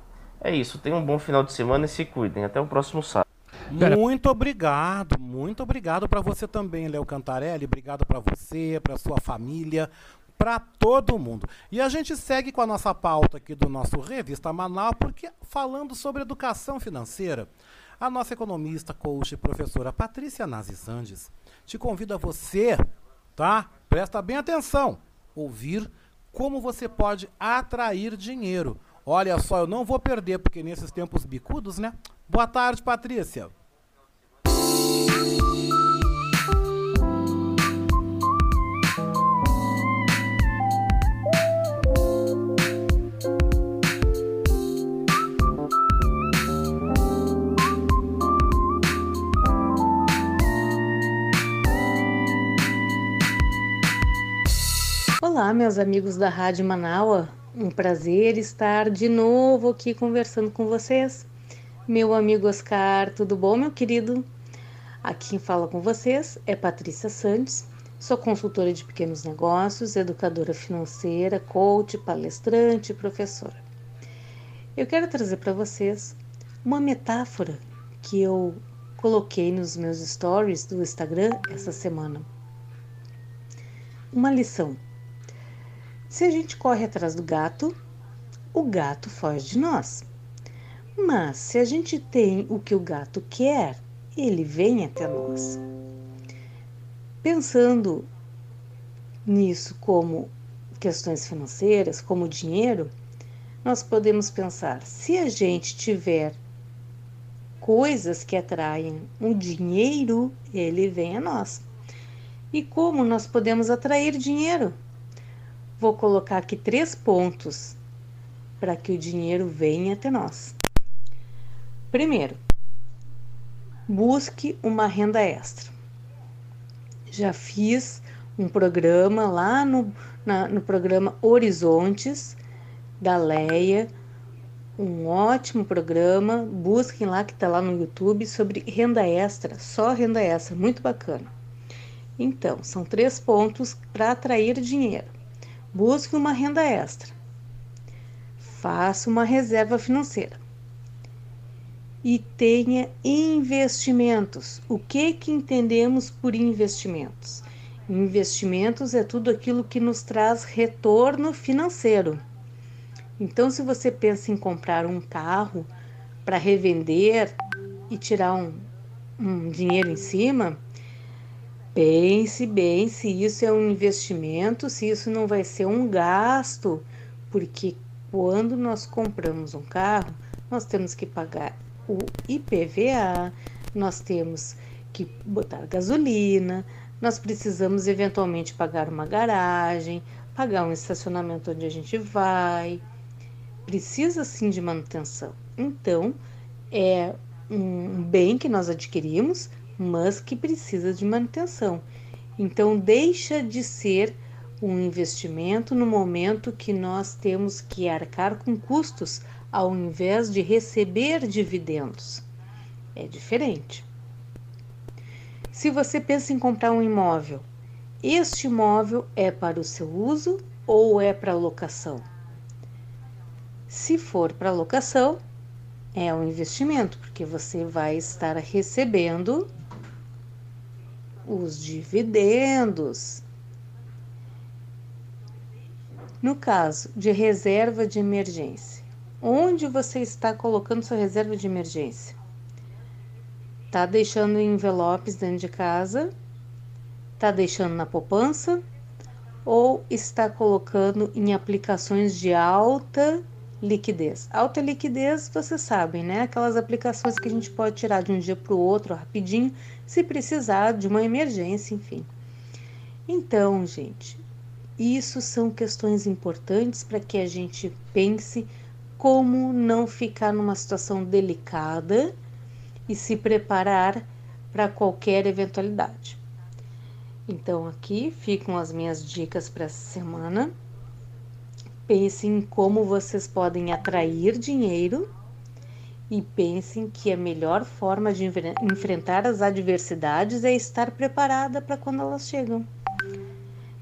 É isso, tenham um bom final de semana e se cuidem. Até o próximo sábado. Muito obrigado, muito obrigado para você também, Léo Cantarelli. Obrigado para você, para sua família, para todo mundo. E a gente segue com a nossa pauta aqui do nosso Revista Manaus, porque falando sobre educação financeira, a nossa economista, coach e professora Patrícia Nazi Sandes te convida a você, tá? Presta bem atenção, ouvir como você pode atrair dinheiro. Olha só, eu não vou perder, porque nesses tempos bicudos, né? Boa tarde, Patrícia. Olá, meus amigos da Rádio Manaua. Um prazer estar de novo aqui conversando com vocês. Meu amigo Oscar, tudo bom, meu querido? Aqui quem fala com vocês é Patrícia Santos. Sou consultora de pequenos negócios, educadora financeira, coach, palestrante e professora. Eu quero trazer para vocês uma metáfora que eu coloquei nos meus stories do Instagram essa semana. Uma lição. Se a gente corre atrás do gato, o gato foge de nós. Mas se a gente tem o que o gato quer, ele vem até nós. Pensando nisso como questões financeiras, como dinheiro, nós podemos pensar: se a gente tiver coisas que atraem o dinheiro, ele vem a nós. E como nós podemos atrair dinheiro? Vou colocar aqui três pontos para que o dinheiro venha até nós. Primeiro, busque uma renda extra. Já fiz um programa lá no, na, no programa Horizontes da Leia, um ótimo programa. Busquem lá que está lá no YouTube sobre renda extra, só renda extra, muito bacana. Então, são três pontos para atrair dinheiro. Busque uma renda extra. Faça uma reserva financeira. E tenha investimentos. O que que entendemos por investimentos? Investimentos é tudo aquilo que nos traz retorno financeiro. Então, se você pensa em comprar um carro para revender e tirar um, um dinheiro em cima, pense bem se isso é um investimento, se isso não vai ser um gasto, porque quando nós compramos um carro, nós temos que pagar o IPVA, nós temos que botar gasolina, nós precisamos eventualmente pagar uma garagem, pagar um estacionamento onde a gente vai. Precisa sim de manutenção. Então, é um bem que nós adquirimos, mas que precisa de manutenção. Então, deixa de ser um investimento no momento que nós temos que arcar com custos ao invés de receber dividendos. É diferente. Se você pensa em comprar um imóvel, este imóvel é para o seu uso ou é para locação? Se for para locação, é um investimento, porque você vai estar recebendo os dividendos. No caso de reserva de emergência, onde você está colocando sua reserva de emergência? Tá deixando em envelopes dentro de casa? Tá deixando na poupança? Ou está colocando em aplicações de alta liquidez? Alta liquidez, vocês sabem, né? Aquelas aplicações que a gente pode tirar de um dia para o outro rapidinho, se precisar de uma emergência, enfim. Então, gente, isso são questões importantes para que a gente pense como não ficar numa situação delicada e se preparar para qualquer eventualidade. Então, aqui ficam as minhas dicas para essa semana. Pensem em como vocês podem atrair dinheiro e pensem que a melhor forma de enfrentar as adversidades é estar preparada para quando elas chegam.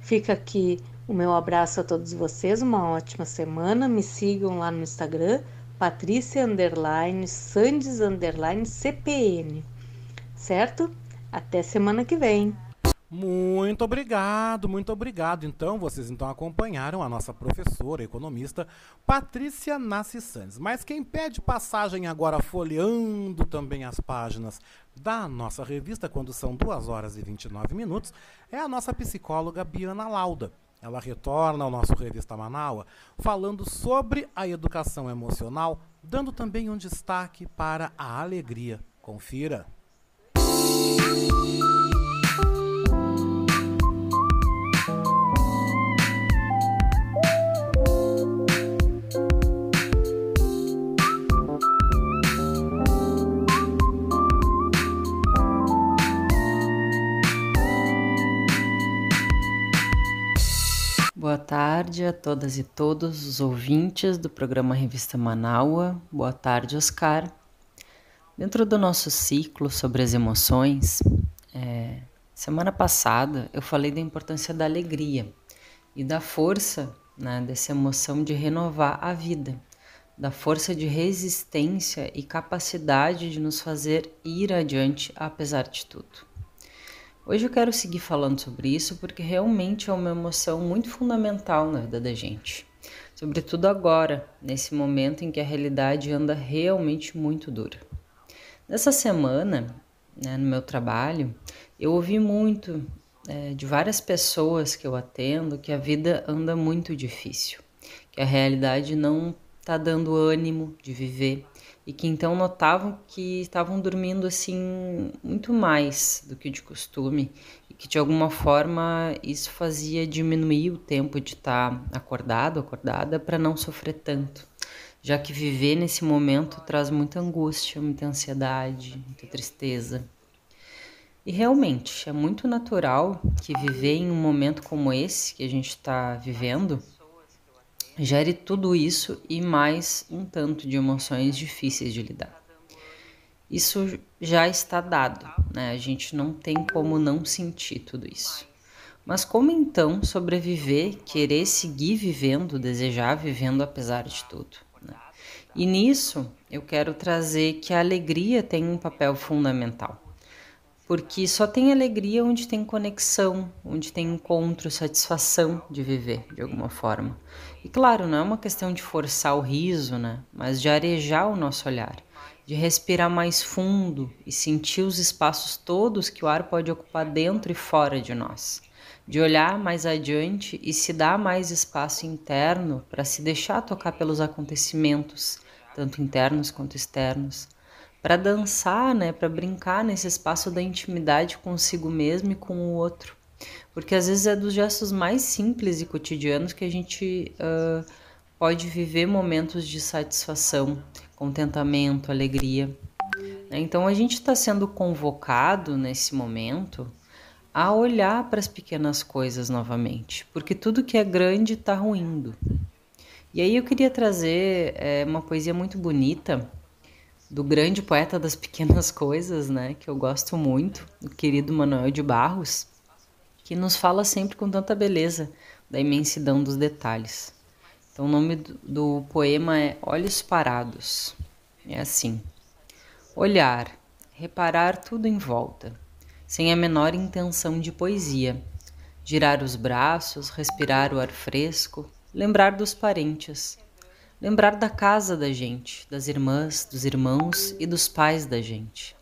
Fica aqui o meu abraço a todos vocês, uma ótima semana. Me sigam lá no Instagram, Patrícia CPN. Certo? Até semana que vem. Muito obrigado, muito obrigado. Então, vocês então acompanharam a nossa professora, economista, Patrícia Nassi Santos. Mas quem pede passagem agora folheando também as páginas da nossa revista, quando são 2 horas e 29 minutos, é a nossa psicóloga Biana Lauda. Ela retorna ao nosso Revista Manaua falando sobre a educação emocional, dando também um destaque para a alegria. Confira. Boa tarde a todas e todos os ouvintes do programa Revista Manaua. Boa tarde, Oscar. Dentro do nosso ciclo sobre as emoções, é, semana passada eu falei da importância da alegria e da força né, dessa emoção de renovar a vida, da força de resistência e capacidade de nos fazer ir adiante apesar de tudo. Hoje eu quero seguir falando sobre isso porque realmente é uma emoção muito fundamental na vida da gente. Sobretudo agora, nesse momento em que a realidade anda realmente muito dura. Nessa semana, né, no meu trabalho, eu ouvi muito é, de várias pessoas que eu atendo que a vida anda muito difícil, que a realidade não está dando ânimo de viver, e que então notavam que estavam dormindo assim muito mais do que de costume e que de alguma forma isso fazia diminuir o tempo de estar acordado, acordada para não sofrer tanto, já que viver nesse momento traz muita angústia, muita ansiedade, muita tristeza. E realmente é muito natural que viver em um momento como esse que a gente está vivendo gere tudo isso e mais um tanto de emoções difíceis de lidar. Isso já está dado, né? A gente não tem como não sentir tudo isso. Mas como então sobreviver, querer seguir vivendo, desejar vivendo apesar de tudo? Né? E nisso eu quero trazer que a alegria tem um papel fundamental. Porque só tem alegria onde tem conexão, onde tem encontro, satisfação de viver de alguma forma. E claro, não é uma questão de forçar o riso, né? Mas de arejar o nosso olhar, de respirar mais fundo e sentir os espaços todos que o ar pode ocupar dentro e fora de nós. De olhar mais adiante e se dar mais espaço interno para se deixar tocar pelos acontecimentos, tanto internos quanto externos para dançar, né, para brincar nesse espaço da intimidade consigo mesmo e com o outro. Porque às vezes é dos gestos mais simples e cotidianos que a gente uh, pode viver momentos de satisfação, contentamento, alegria. Então a gente está sendo convocado nesse momento a olhar para as pequenas coisas novamente, porque tudo que é grande está ruindo. E aí eu queria trazer é, uma poesia muito bonita do grande poeta das pequenas coisas, né, que eu gosto muito, o querido Manuel de Barros, que nos fala sempre com tanta beleza da imensidão dos detalhes. Então, o nome do, do poema é Olhos Parados. É assim: Olhar, reparar tudo em volta, sem a menor intenção de poesia, girar os braços, respirar o ar fresco, lembrar dos parentes Lembrar da casa da gente, das irmãs, dos irmãos e dos pais da gente.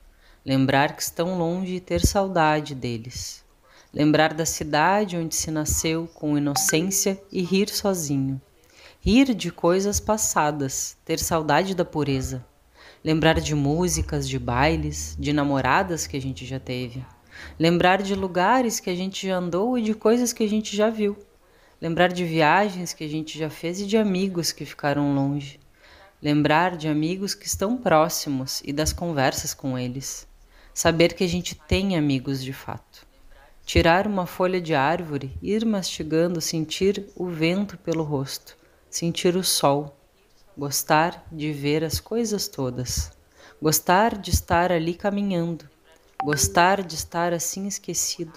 Lembrar que estão longe e ter saudade deles. Lembrar da cidade onde se nasceu com inocência e rir sozinho. Rir de coisas passadas, ter saudade da pureza. Lembrar de músicas, de bailes, de namoradas que a gente já teve. Lembrar de lugares que a gente já andou e de coisas que a gente já viu Lembrar de viagens que a gente já fez e de amigos que ficaram longe. Lembrar de amigos que estão próximos e das conversas com eles. Saber que a gente tem amigos de fato. Tirar uma folha de árvore, ir mastigando, sentir o vento pelo rosto, sentir o sol. Gostar de ver as coisas todas. Gostar de estar ali caminhando. Gostar de estar assim esquecido.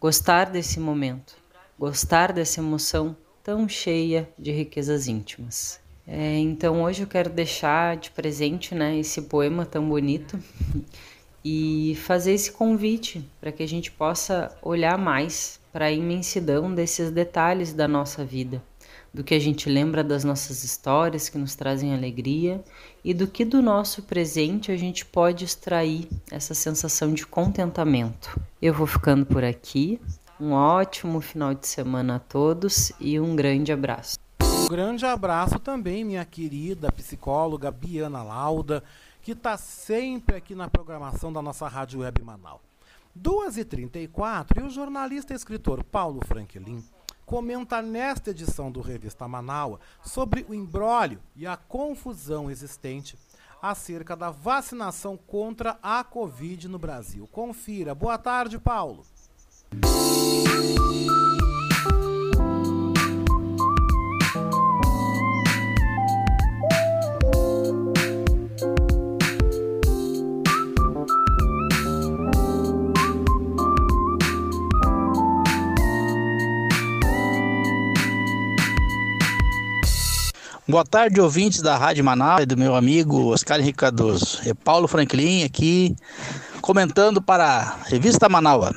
Gostar desse momento gostar dessa emoção tão cheia de riquezas íntimas. É, então hoje eu quero deixar de presente né, esse poema tão bonito e fazer esse convite para que a gente possa olhar mais para a imensidão desses detalhes da nossa vida, do que a gente lembra das nossas histórias que nos trazem alegria e do que do nosso presente a gente pode extrair essa sensação de contentamento. Eu vou ficando por aqui. Um ótimo final de semana a todos e um grande abraço. Um grande abraço também, minha querida psicóloga Biana Lauda, que está sempre aqui na programação da nossa Rádio Web Manaus. 2h34 e o jornalista e escritor Paulo Franklin comenta nesta edição do Revista Manaus sobre o embrólio e a confusão existente acerca da vacinação contra a Covid no Brasil. Confira. Boa tarde, Paulo. Boa tarde, ouvintes da Rádio Manaus, do meu amigo Oscar Henrique Cardoso. É Paulo Franklin aqui, comentando para a Revista Manaus.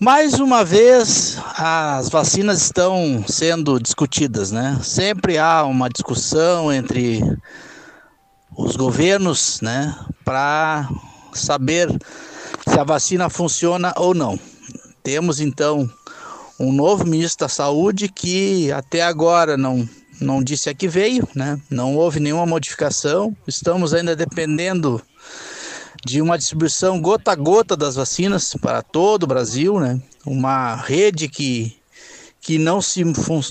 Mais uma vez, as vacinas estão sendo discutidas, né? Sempre há uma discussão entre os governos, né, para saber se a vacina funciona ou não. Temos então um novo ministro da Saúde que até agora não não disse a que veio, né? Não houve nenhuma modificação. Estamos ainda dependendo de uma distribuição gota a gota das vacinas para todo o Brasil, né? Uma rede que que não se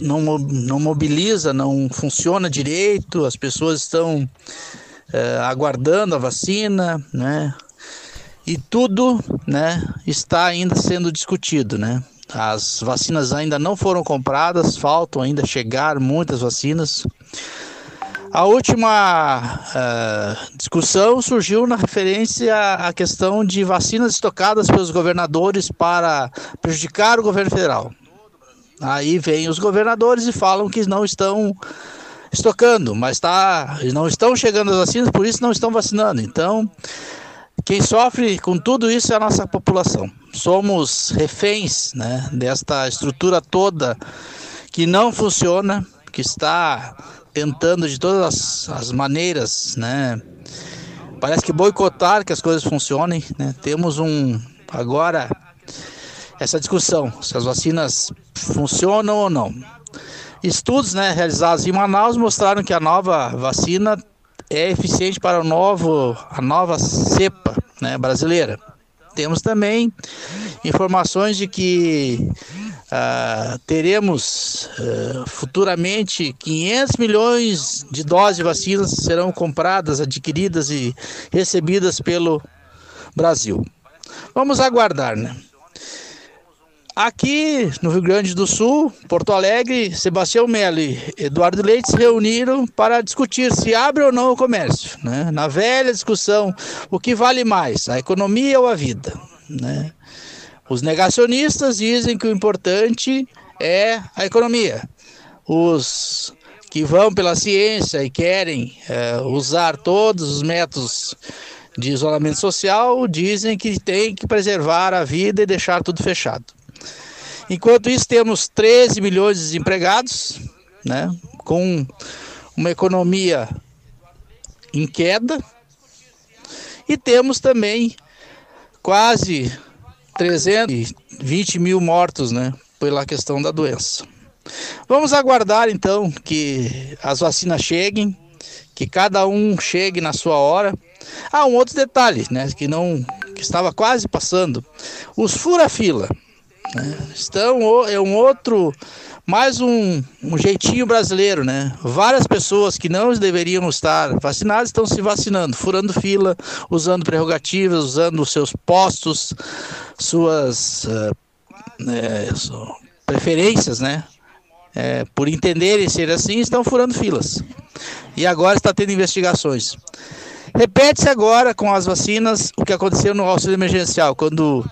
não, não mobiliza, não funciona direito, as pessoas estão é, aguardando a vacina, né? E tudo, né, está ainda sendo discutido, né? As vacinas ainda não foram compradas, faltam ainda chegar muitas vacinas. A última uh, discussão surgiu na referência à questão de vacinas estocadas pelos governadores para prejudicar o governo federal. Aí vêm os governadores e falam que não estão estocando, mas tá, não estão chegando as vacinas, por isso não estão vacinando. Então, quem sofre com tudo isso é a nossa população. Somos reféns né, desta estrutura toda que não funciona, que está tentando de todas as, as maneiras, né? Parece que boicotar que as coisas funcionem, né? Temos um agora essa discussão se as vacinas funcionam ou não. Estudos, né, realizados em Manaus mostraram que a nova vacina é eficiente para o novo, a nova cepa né, brasileira. Temos também informações de que uh, teremos uh, futuramente 500 milhões de doses de vacinas serão compradas, adquiridas e recebidas pelo Brasil. Vamos aguardar, né? Aqui no Rio Grande do Sul, Porto Alegre, Sebastião Melo Eduardo Leite se reuniram para discutir se abre ou não o comércio. Né? Na velha discussão, o que vale mais, a economia ou a vida? Né? Os negacionistas dizem que o importante é a economia. Os que vão pela ciência e querem é, usar todos os métodos de isolamento social dizem que tem que preservar a vida e deixar tudo fechado. Enquanto isso, temos 13 milhões de desempregados, né, com uma economia em queda, e temos também quase 320 mil mortos né, pela questão da doença. Vamos aguardar então que as vacinas cheguem, que cada um chegue na sua hora. Ah, um outro detalhe, né, que não que estava quase passando. Os fura-fila. Né? Então é um outro, mais um, um jeitinho brasileiro, né? Várias pessoas que não deveriam estar vacinadas estão se vacinando, furando fila, usando prerrogativas, usando seus postos, suas é, preferências, né? É, por entenderem ser assim, estão furando filas. E agora está tendo investigações. Repete-se agora com as vacinas o que aconteceu no auxílio emergencial, quando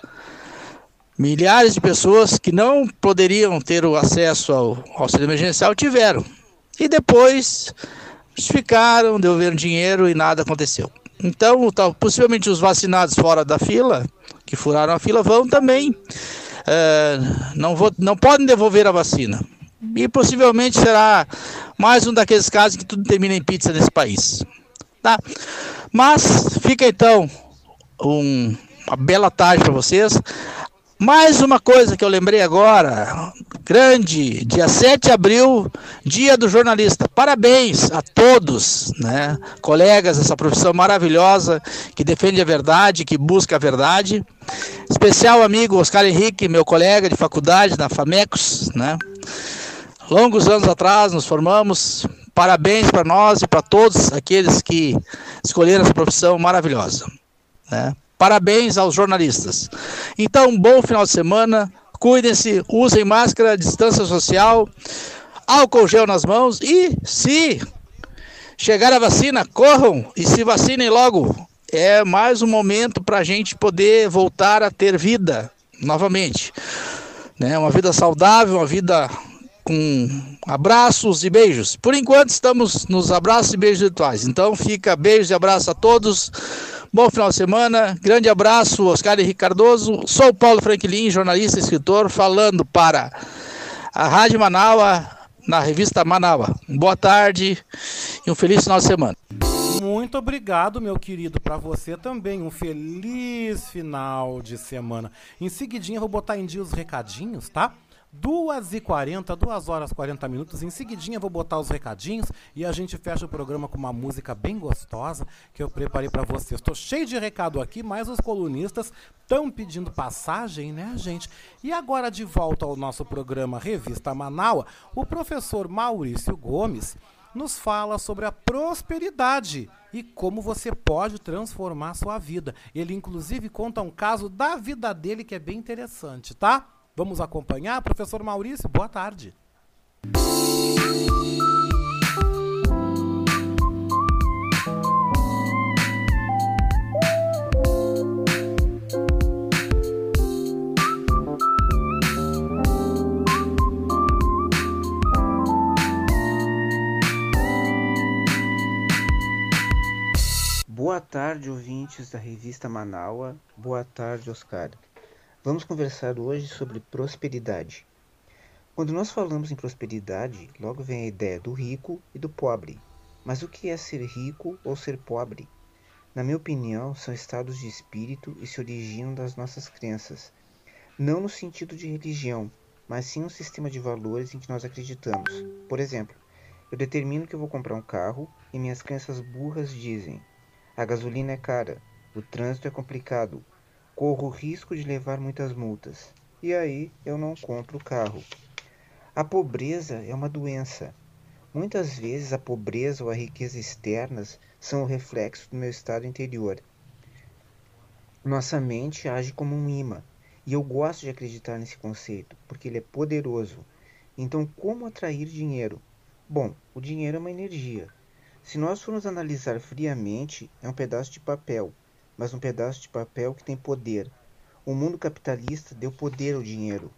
Milhares de pessoas que não poderiam ter o acesso ao auxílio emergencial tiveram. E depois ficaram, devolveram dinheiro e nada aconteceu. Então, possivelmente os vacinados fora da fila, que furaram a fila, vão também. É, não, vou, não podem devolver a vacina. E possivelmente será mais um daqueles casos que tudo termina em pizza nesse país. Tá? Mas fica então um, uma bela tarde para vocês. Mais uma coisa que eu lembrei agora, grande, dia 7 de abril, dia do jornalista. Parabéns a todos, né, colegas dessa profissão maravilhosa que defende a verdade, que busca a verdade. Especial amigo Oscar Henrique, meu colega de faculdade na Famecos, né? Longos anos atrás nos formamos. Parabéns para nós e para todos aqueles que escolheram essa profissão maravilhosa, né? Parabéns aos jornalistas. Então, bom final de semana. Cuidem-se, usem máscara, distância social, álcool gel nas mãos e se chegar a vacina, corram e se vacinem logo. É mais um momento para a gente poder voltar a ter vida novamente. Né? Uma vida saudável, uma vida com abraços e beijos. Por enquanto estamos nos abraços e beijos virtuais. Então fica beijos e abraços a todos. Bom final de semana, grande abraço, Oscar Henrique Cardoso. Sou Paulo Franklin, jornalista e escritor, falando para a Rádio Manaua, na revista Manaua. Boa tarde e um feliz final de semana. Muito obrigado, meu querido, para você também. Um feliz final de semana. Em seguidinho, eu vou botar em dia os recadinhos, tá? 2h40, 2 horas 40 minutos. Em seguidinha vou botar os recadinhos e a gente fecha o programa com uma música bem gostosa que eu preparei para vocês. Estou cheio de recado aqui, mas os colunistas estão pedindo passagem, né, gente? E agora de volta ao nosso programa Revista Manaua, o professor Maurício Gomes nos fala sobre a prosperidade e como você pode transformar sua vida. Ele inclusive conta um caso da vida dele que é bem interessante, tá? Vamos acompanhar? Professor Maurício, boa tarde. Boa tarde, ouvintes da revista Manaua. Boa tarde, Oscar. Vamos conversar hoje sobre prosperidade. Quando nós falamos em prosperidade, logo vem a ideia do rico e do pobre. Mas o que é ser rico ou ser pobre? Na minha opinião, são estados de espírito e se originam das nossas crenças. Não no sentido de religião, mas sim um sistema de valores em que nós acreditamos. Por exemplo, eu determino que eu vou comprar um carro e minhas crenças burras dizem: a gasolina é cara, o trânsito é complicado, corro o risco de levar muitas multas. E aí eu não compro o carro. A pobreza é uma doença. Muitas vezes a pobreza ou a riqueza externas são o reflexo do meu estado interior. Nossa mente age como um imã, e eu gosto de acreditar nesse conceito, porque ele é poderoso. Então, como atrair dinheiro? Bom, o dinheiro é uma energia. Se nós formos analisar friamente, é um pedaço de papel, mas um pedaço de papel que tem poder. O mundo capitalista deu poder ao dinheiro.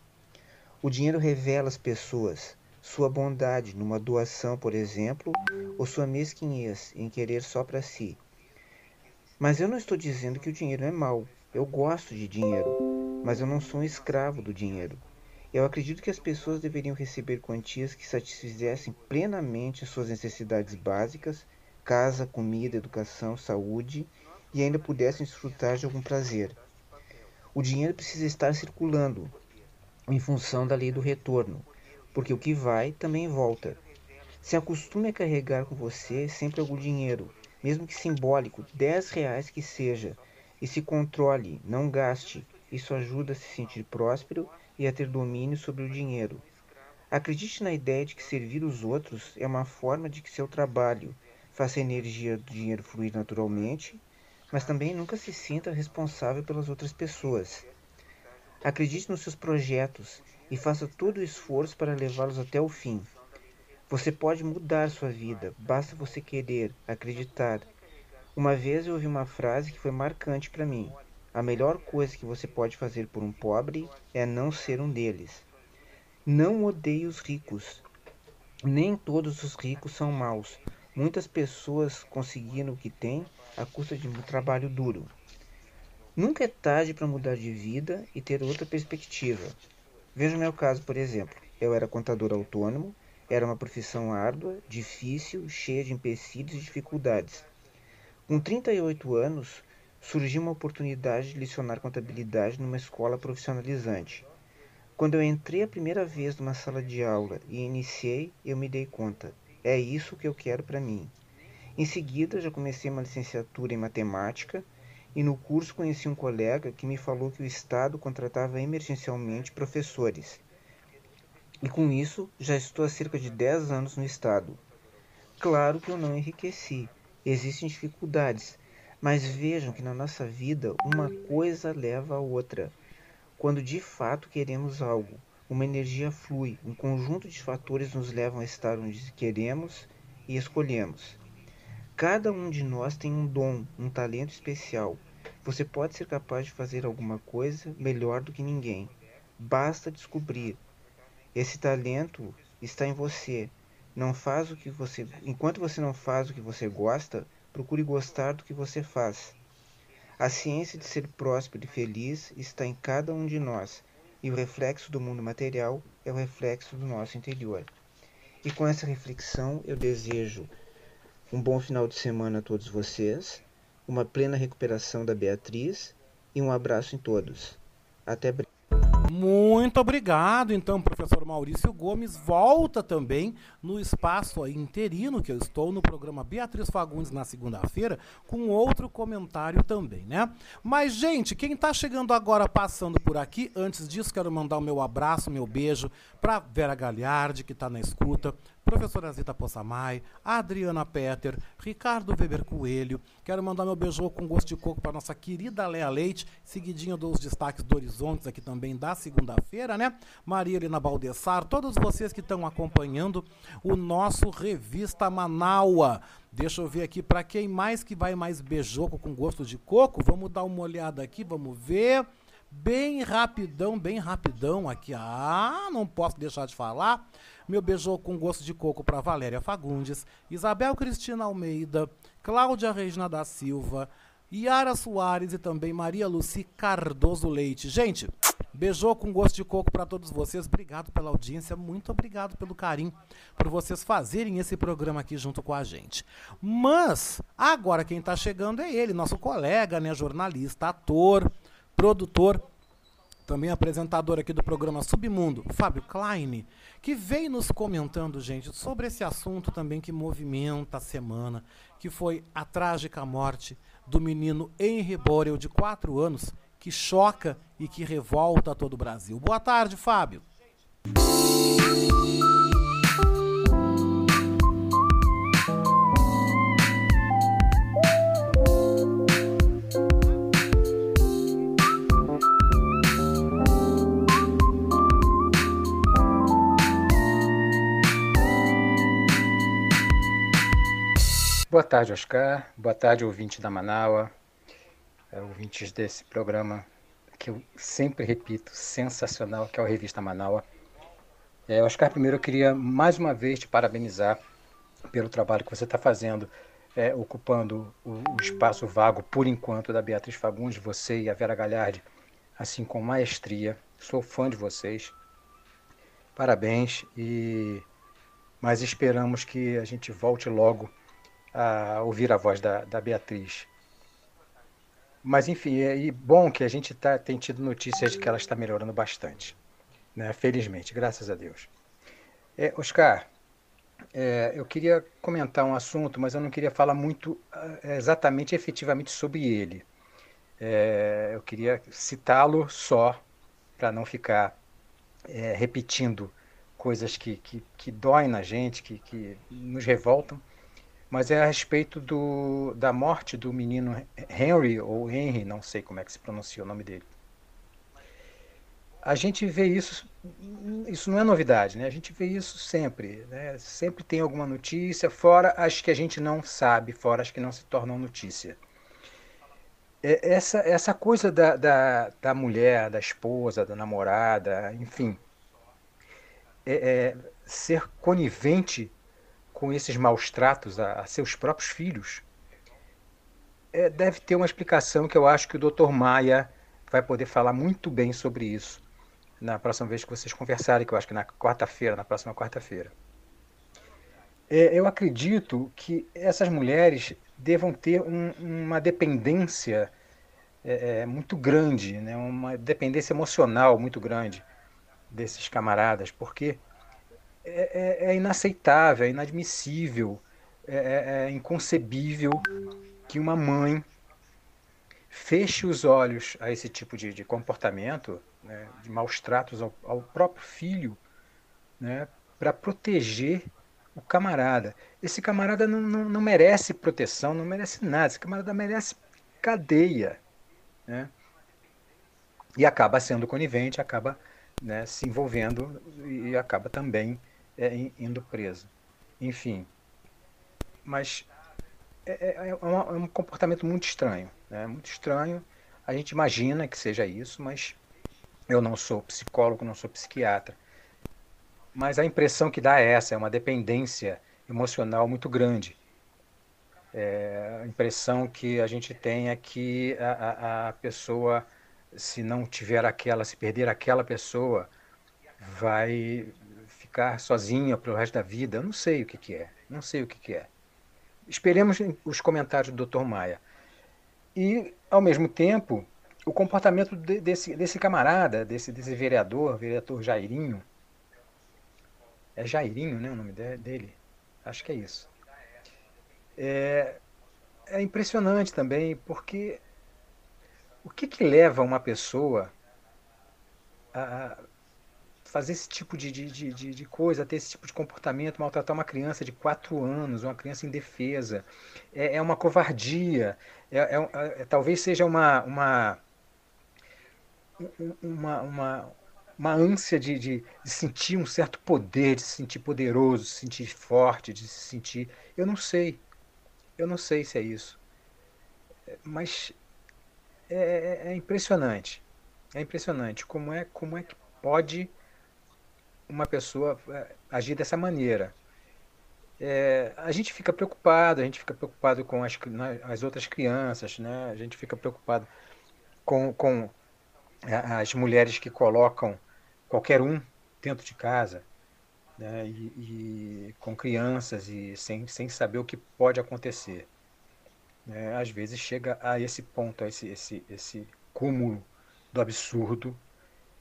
O dinheiro revela as pessoas, sua bondade numa doação, por exemplo, ou sua mesquinhez em querer só para si. Mas eu não estou dizendo que o dinheiro é mau. Eu gosto de dinheiro, mas eu não sou um escravo do dinheiro. Eu acredito que as pessoas deveriam receber quantias que satisfizessem plenamente suas necessidades básicas, casa, comida, educação, saúde, e ainda pudessem desfrutar de algum prazer. O dinheiro precisa estar circulando em função da lei do retorno, porque o que vai também volta. Se acostume a carregar com você sempre algum dinheiro, mesmo que simbólico, 10 reais que seja, e se controle, não gaste. Isso ajuda a se sentir próspero e a ter domínio sobre o dinheiro. Acredite na ideia de que servir os outros é uma forma de que seu trabalho faça a energia do dinheiro fluir naturalmente, mas também nunca se sinta responsável pelas outras pessoas. Acredite nos seus projetos e faça todo o esforço para levá-los até o fim. Você pode mudar sua vida, basta você querer, acreditar. Uma vez eu ouvi uma frase que foi marcante para mim. A melhor coisa que você pode fazer por um pobre é não ser um deles. Não odeie os ricos. Nem todos os ricos são maus. Muitas pessoas conseguiram o que têm à custa de um trabalho duro. Nunca é tarde para mudar de vida e ter outra perspectiva. Veja o meu caso, por exemplo. Eu era contador autônomo, era uma profissão árdua, difícil, cheia de empecilhos e dificuldades. Com 38 anos, surgiu uma oportunidade de lecionar contabilidade numa escola profissionalizante. Quando eu entrei a primeira vez numa sala de aula e iniciei, eu me dei conta: é isso que eu quero para mim. Em seguida, já comecei uma licenciatura em matemática e no curso conheci um colega que me falou que o Estado contratava emergencialmente professores. E com isso, já estou há cerca de 10 anos no Estado. Claro que eu não enriqueci, existem dificuldades, mas vejam que na nossa vida uma coisa leva a outra. Quando de fato queremos algo, uma energia flui, um conjunto de fatores nos levam a estar onde queremos e escolhemos. Cada um de nós tem um dom, um talento especial. Você pode ser capaz de fazer alguma coisa melhor do que ninguém. Basta descobrir. Esse talento está em você. Não faz o que você, enquanto você não faz o que você gosta, procure gostar do que você faz. A ciência de ser próspero e feliz está em cada um de nós, e o reflexo do mundo material é o reflexo do nosso interior. E com essa reflexão, eu desejo um bom final de semana a todos vocês, uma plena recuperação da Beatriz e um abraço em todos. Até breve. Muito obrigado, então, professor Maurício Gomes. Volta também no espaço interino, que eu estou no programa Beatriz Fagundes na segunda-feira, com outro comentário também, né? Mas, gente, quem está chegando agora passando por aqui, antes disso, quero mandar o meu abraço, meu beijo para Vera Galhardi, que está na escuta, professora Zita Possamay, Adriana Peter, Ricardo Weber Coelho. Quero mandar meu beijo com gosto de coco para nossa querida Lea Leite, seguidinho dos destaques do Horizontes aqui também da segunda-feira, né? Maria Helena Baldessar, todos vocês que estão acompanhando o nosso Revista Manaua. Deixa eu ver aqui para quem mais que vai mais beijoco com gosto de coco. Vamos dar uma olhada aqui, vamos ver. Bem rapidão, bem rapidão aqui. Ah, não posso deixar de falar. Meu beijou com gosto de coco para Valéria Fagundes, Isabel Cristina Almeida, Cláudia Regina da Silva, Yara Soares e também Maria Luci Cardoso Leite. Gente, beijou com gosto de coco para todos vocês. Obrigado pela audiência, muito obrigado pelo carinho, por vocês fazerem esse programa aqui junto com a gente. Mas agora quem está chegando é ele, nosso colega, né, jornalista, ator, produtor, também apresentador aqui do programa Submundo, Fábio Klein, que vem nos comentando, gente, sobre esse assunto também que movimenta a semana, que foi a trágica morte do menino Henry Borel, de 4 anos, que choca e que revolta todo o Brasil. Boa tarde, Fábio. Boa tarde, Oscar. Boa tarde, ouvinte da Manaua, é, ouvintes desse programa que eu sempre repito, sensacional, que é o Revista Manaua. É, Oscar, primeiro eu queria mais uma vez te parabenizar pelo trabalho que você está fazendo, é, ocupando o, o, espaço vago, por enquanto, da Beatriz Fagundes, você e a Vera Galhardi, assim com maestria. Sou fã de vocês. Parabéns e mas esperamos que a gente volte logo a ouvir a voz da, da Beatriz. Mas enfim, é bom que a gente tá, tem tido notícias de que ela está melhorando bastante. Né? Felizmente, graças a Deus. É, Oscar, é, eu queria comentar um assunto, mas eu não queria falar muito é, exatamente, efetivamente sobre ele. É, eu queria citá-lo só, para não ficar é, repetindo coisas que, que, que doem na gente, que, que nos revoltam mas é a respeito do, da morte do menino Henry, ou Henry, não sei como é que se pronuncia o nome dele. A gente vê isso, isso não é novidade, né? A gente vê isso sempre, né? Sempre tem alguma notícia, fora as que a gente não sabe, fora as que não se tornam notícia. É, essa, essa coisa da, da, da mulher, da esposa, da namorada, enfim, é, é, ser conivente com esses maus tratos a, a seus próprios filhos, é, deve ter uma explicação que eu acho que o Dr. Maia vai poder falar muito bem sobre isso na próxima vez que vocês conversarem, que eu acho que na quarta-feira, na próxima quarta-feira. É, eu acredito que essas mulheres devam ter um, uma dependência é, é muito grande, né? uma dependência emocional muito grande desses camaradas, porque é, é, é inaceitável, é inadmissível, é, é, é, inconcebível que uma mãe feche os olhos a esse tipo de, de comportamento, né, de maus tratos ao, ao próprio filho, né, para proteger o camarada. Esse camarada não, não, não, merece proteção, não merece nada. Esse camarada merece cadeia. Né? E acaba sendo conivente, acaba né, se envolvendo e acaba também é, indo preso. Enfim. Mas é, é, é, uma, é, um comportamento muito estranho. Né? Muito estranho. A gente imagina que seja isso, mas eu não sou psicólogo, não sou psiquiatra. Mas a impressão que dá é essa, é uma dependência emocional muito grande. É, a impressão que a gente tem é que a, a, a pessoa, se não tiver aquela, se perder aquela pessoa, vai ficar sozinha para o resto da vida. Eu não sei o que, que é. Não sei o que, que é. Esperemos os comentários do Dr. Maia. E, ao mesmo tempo, o comportamento de, desse, desse camarada, desse, desse vereador, vereador Jairinho. É Jairinho, né, o nome de, dele? Acho que é isso. É, é impressionante também, porque o que, que leva uma pessoa a fazer esse tipo de, de, de, de coisa, ter esse tipo de comportamento, maltratar uma criança de 4 anos, uma criança indefesa? É, é uma covardia, é, é, é, talvez seja uma, uma, uma, uma, uma ânsia de, de, de, sentir um certo poder, de se sentir poderoso, de se sentir forte, de se sentir. Eu não sei. Eu não sei se é isso. Mas é, é, é impressionante. É impressionante como é, como é que pode uma pessoa é, agir dessa maneira. É, a gente fica preocupado, a gente fica preocupado com as, as outras crianças, né? a gente fica preocupado com, com as mulheres que colocam qualquer um dentro de casa, né? e, e, com crianças e sem, sem saber o que pode acontecer. Né? Às vezes chega a esse ponto, a esse, esse, esse cúmulo do absurdo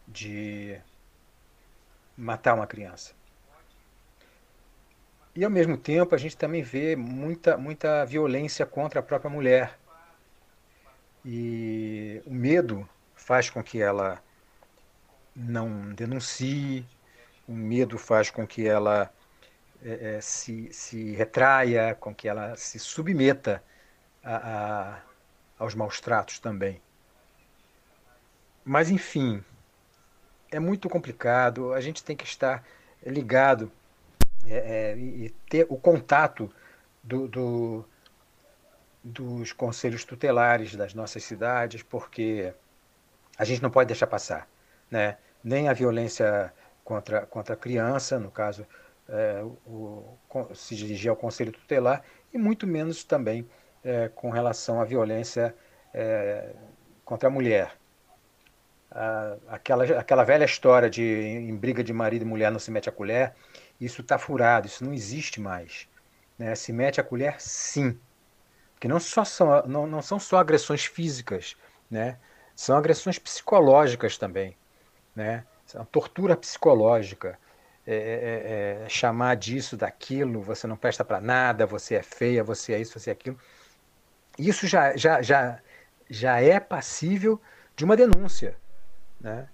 de matar uma criança. E ao mesmo tempo a gente também vê muita, muita violência contra a própria mulher. E o medo faz com que ela não denuncie, o medo faz com que ela é, é, se, se retraia, com que ela se submeta a, a, aos maus tratos também. Mas, enfim, é muito complicado, a gente tem que estar ligado é, é, e ter o contato do, do, dos conselhos tutelares das nossas cidades, porque a gente não pode deixar passar, né? Nem a violência contra, contra a criança, no caso, é, o, se dirigir ao conselho tutelar, e muito menos também é, com relação à violência é, contra a mulher. Aquela, aquela velha história de em briga de marido e mulher não se mete a colher, isso está furado, isso não existe mais. Né? Se mete a colher, sim. Porque não, só são, não, não são só agressões físicas, né? são agressões psicológicas também. Né? Tortura psicológica. É, é, é, é chamar disso, daquilo, você não presta para nada, você é feia, você é isso, você é aquilo. Isso já, já, já, já é passível de uma denúncia. Né?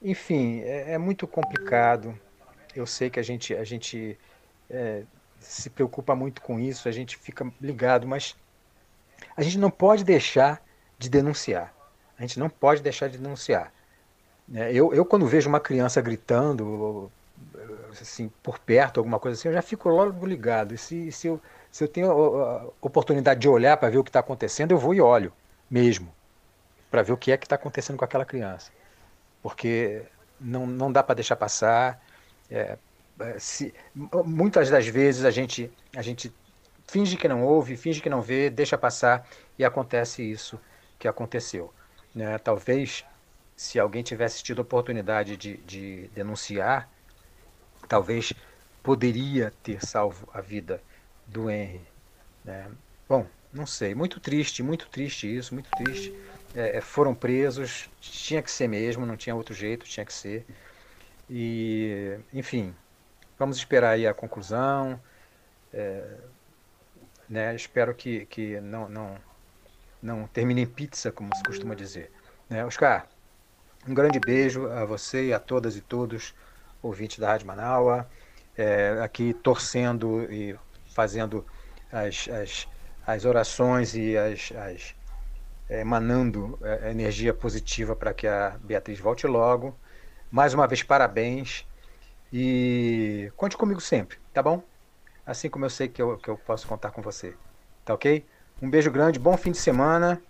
Enfim, é, é muito complicado. Eu sei que a gente, a gente é, se preocupa muito com isso, a gente fica ligado, mas a gente não pode deixar de denunciar. A gente não pode deixar de denunciar. É, eu, eu quando vejo uma criança gritando, assim, por perto, alguma coisa assim, eu já fico logo ligado. E se, se, eu, se eu tenho a oportunidade de olhar para ver o que está acontecendo, eu vou e olho mesmo, para ver o que é que está acontecendo com aquela criança. Porque não, não dá para deixar passar. É, é, se, muitas das vezes a gente, a gente finge que não ouve, finge que não vê, deixa passar e acontece isso que aconteceu. Né? Talvez se alguém tivesse tido a oportunidade de, de denunciar, talvez poderia ter salvo a vida do Henry. Né? Bom, não sei, muito triste, muito triste isso, muito triste. É, foram presos, tinha que ser mesmo, não tinha outro jeito, tinha que ser. E, enfim, vamos esperar aí a conclusão. É, né? Espero que, que não, não, não termine em pizza, como se costuma dizer. Né? Oscar, um grande beijo a você e a todas e todos ouvintes da Rádio Manaua, é, aqui torcendo e fazendo as, as, as orações e as, as é, emanando é, energia positiva para que a Beatriz volte logo. Mais uma vez, parabéns e conte comigo sempre, tá bom? Assim como eu sei que eu, que eu posso contar com você, tá ok? Um beijo grande, bom fim de semana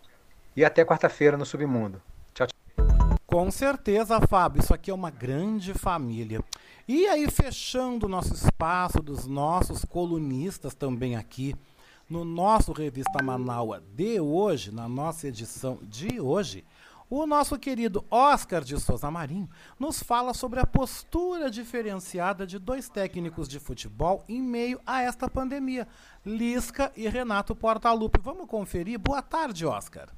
e até quarta-feira no Submundo. Com certeza, Fábio, isso aqui é uma grande família. E aí, fechando o nosso espaço dos nossos colunistas também aqui, no nosso Revista Manaua de hoje, na nossa edição de hoje, o nosso querido Oscar de Souza Marinho nos fala sobre a postura diferenciada de dois técnicos de futebol em meio a esta pandemia, Lisca e Renato Portaluppi. Vamos conferir? Boa tarde, Oscar.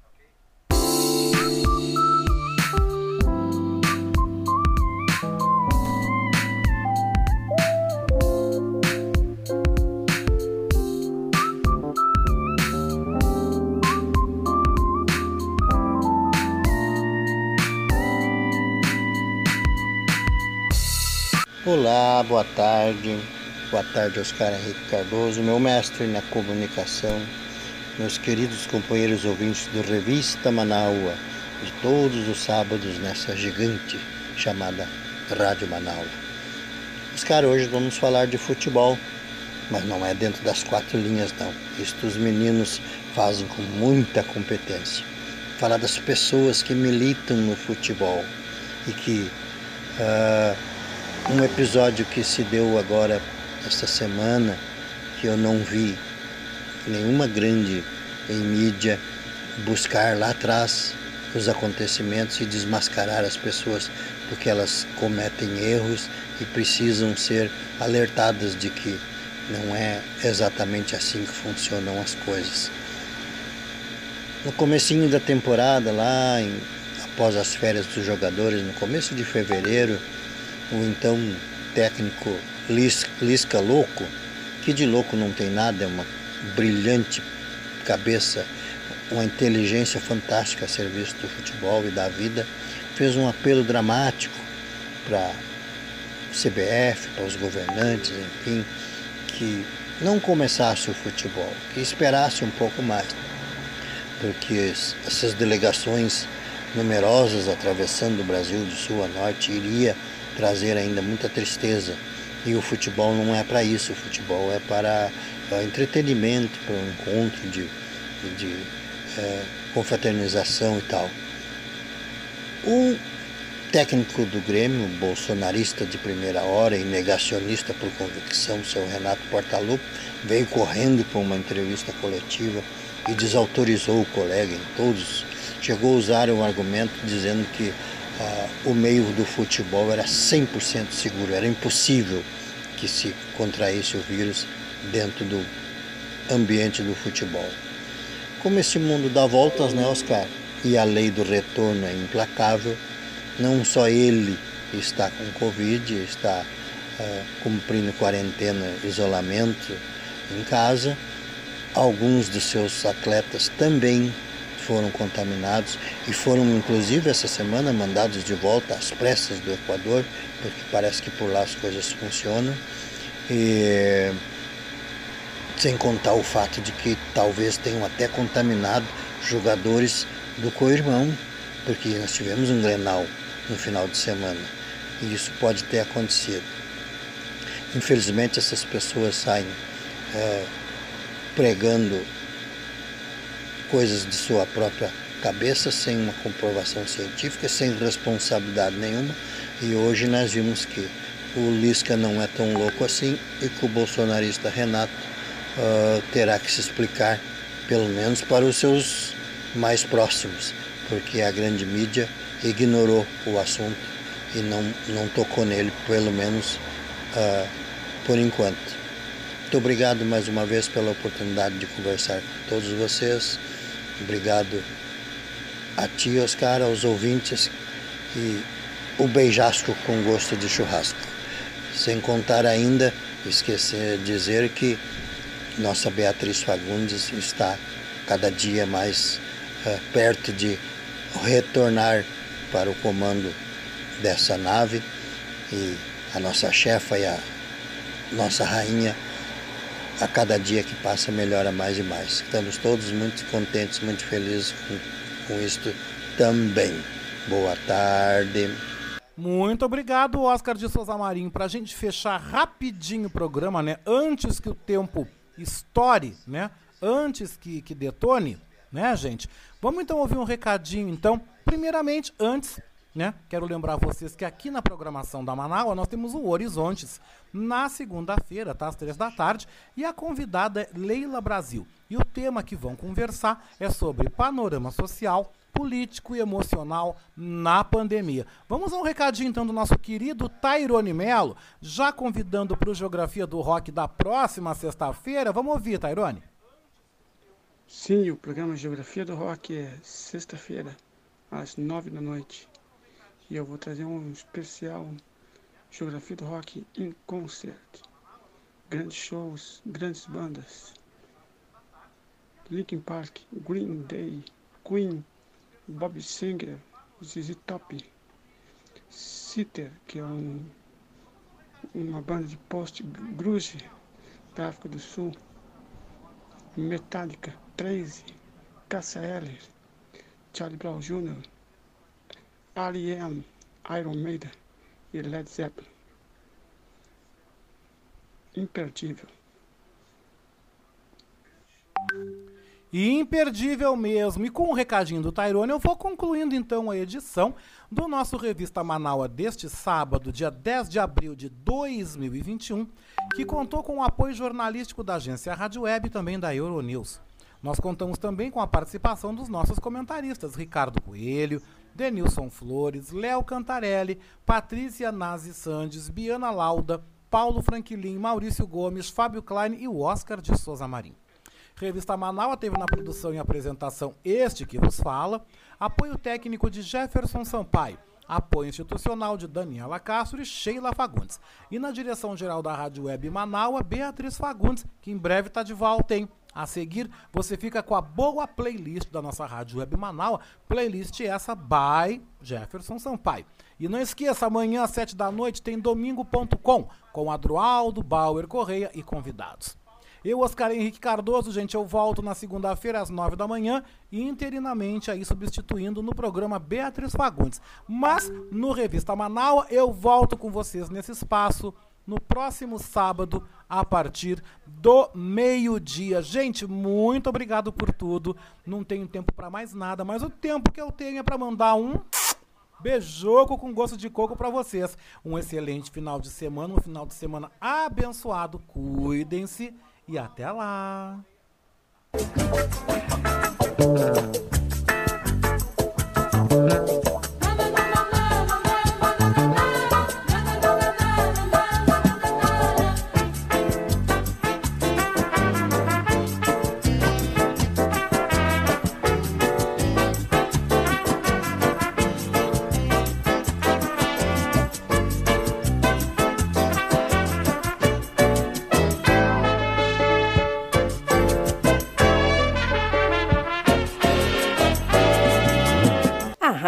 Olá, boa tarde. Boa tarde, Oscar Henrique Cardoso, meu mestre na comunicação, meus queridos companheiros ouvintes do Revista Manaua, de todos os sábados nessa gigante chamada Rádio Manaua. Oscar, hoje vamos falar de futebol, mas não é dentro das quatro linhas, não. Isto os meninos fazem com muita competência. Falar das pessoas que militam no futebol e que. ah, um episódio que se deu agora esta semana que eu não vi nenhuma grande em mídia buscar lá atrás os acontecimentos e desmascarar as pessoas porque elas cometem erros e precisam ser alertadas de que não é exatamente assim que funcionam as coisas. No comecinho da temporada, lá em, após as férias dos jogadores, no começo de fevereiro, o então técnico Lis- Lisca Louco, que de louco não tem nada, é uma brilhante cabeça, uma inteligência fantástica a serviço do futebol e da vida, fez um apelo dramático para CBF, para os governantes, enfim, que não começasse o futebol, que esperasse um pouco mais, porque es- essas delegações numerosas atravessando o Brasil de sul a norte iria trazer ainda muita tristeza. E o futebol não é para isso, o futebol é para ah, entretenimento, para um encontro de, de eh, confraternização e tal. O técnico do Grêmio, bolsonarista de primeira hora e negacionista por convicção, seu Renato Portaluppi, veio correndo para uma entrevista coletiva e desautorizou o colega em todos. Chegou a usar um argumento dizendo que ah, o meio do futebol era 100% seguro, era impossível que se contraísse o vírus dentro do ambiente do futebol. Como esse mundo dá voltas, né, Oscar? E a lei do retorno é implacável, não só ele está com Covid, está ah, cumprindo quarentena, isolamento em casa, alguns dos seus atletas também foram contaminados e foram inclusive essa semana mandados de volta às pressas do Equador, porque parece que por lá as coisas funcionam. E, sem contar o fato de que talvez tenham até contaminado jogadores do co-irmão, porque nós tivemos um Grenal no final de semana e isso pode ter acontecido. Infelizmente essas pessoas saem eh, pregando coisas de sua própria cabeça, sem uma comprovação científica, sem responsabilidade nenhuma. E hoje nós vimos que o Lisca não é tão louco assim e que o bolsonarista Renato ah, terá que se explicar, pelo menos para os seus mais próximos, porque a grande mídia ignorou o assunto e não, não tocou nele, pelo menos ah, por enquanto. Muito obrigado mais uma vez pela oportunidade de conversar com todos vocês. Obrigado a ti, Oscar, aos ouvintes e o beijasco com gosto de churrasco. Sem contar ainda, esquecer dizer que nossa Beatriz Fagundes está cada dia mais eh, perto de retornar para o comando dessa nave e a nossa chefa e a nossa rainha a cada dia que passa melhora mais e mais. Estamos todos muito contentes, muito felizes com, com isto também. Boa tarde. Muito obrigado, Oscar de Souza Marinho. Pra gente fechar rapidinho o programa, né? Antes que o tempo estoure, né? Antes que, que detone, né, gente? Vamos então ouvir um recadinho, então. Primeiramente, antes, né? Quero lembrar vocês que aqui na programação da Manaus nós temos o Horizontes na segunda-feira, tá? Às três da tarde. E a convidada é Leila Brasil. E o tema que vão conversar é sobre panorama social, político e emocional na pandemia. Vamos a um recadinho então do nosso querido Tairone Melo, já convidando para o Geografia do Rock da próxima sexta-feira. Vamos ouvir, Tairone. Sim, o programa Geografia do Rock é sexta-feira, às nove da noite. E eu vou trazer um especial Geografia do Rock em Concert. Grandes shows, grandes bandas. Linkin Park, Green Day, Queen, Bob Singer, ZZ Top, Sitter, que é um, uma banda de post-grunge da África do Sul, Metallica, Trace, Cassia Eller, Charlie Brown Jr., R.E.M., Iron Maiden e Led Zeppelin. Imperdível. E imperdível mesmo. E com o recadinho do Tairone, eu vou concluindo então a edição do nosso Revista Manaua deste sábado, dia 10 de abril de 2021, que contou com o apoio jornalístico da agência Rádio Web e também da Euronews. Nós contamos também com a participação dos nossos comentaristas, Ricardo Coelho, Denilson Flores, Léo Cantarelli, Patrícia Nazi Sandes, Biana Lauda, Paulo Franquilin, Maurício Gomes, Fábio Klein e o Oscar de Souza Marim. Revista Manaus teve na produção e apresentação este que vos fala, apoio técnico de Jefferson Sampaio, apoio institucional de Daniela Castro e Sheila Fagundes. E na direção geral da Rádio Web Manaus, Beatriz Fagundes, que em breve está de volta, hein? A seguir, você fica com a boa playlist da nossa Rádio Web Manaus, playlist essa by Jefferson Sampaio. E não esqueça, amanhã às 7 da noite tem domingo.com com Adroaldo, Bauer Correia e convidados. Eu, Oscar Henrique Cardoso, gente, eu volto na segunda-feira às nove da manhã, interinamente aí substituindo no programa Beatriz Fagundes. Mas no Revista Manaus eu volto com vocês nesse espaço no próximo sábado a partir do meio-dia. Gente, muito obrigado por tudo. Não tenho tempo para mais nada, mas o tempo que eu tenho é para mandar um beijoco com gosto de coco para vocês. Um excelente final de semana, um final de semana abençoado. Cuidem-se e até lá!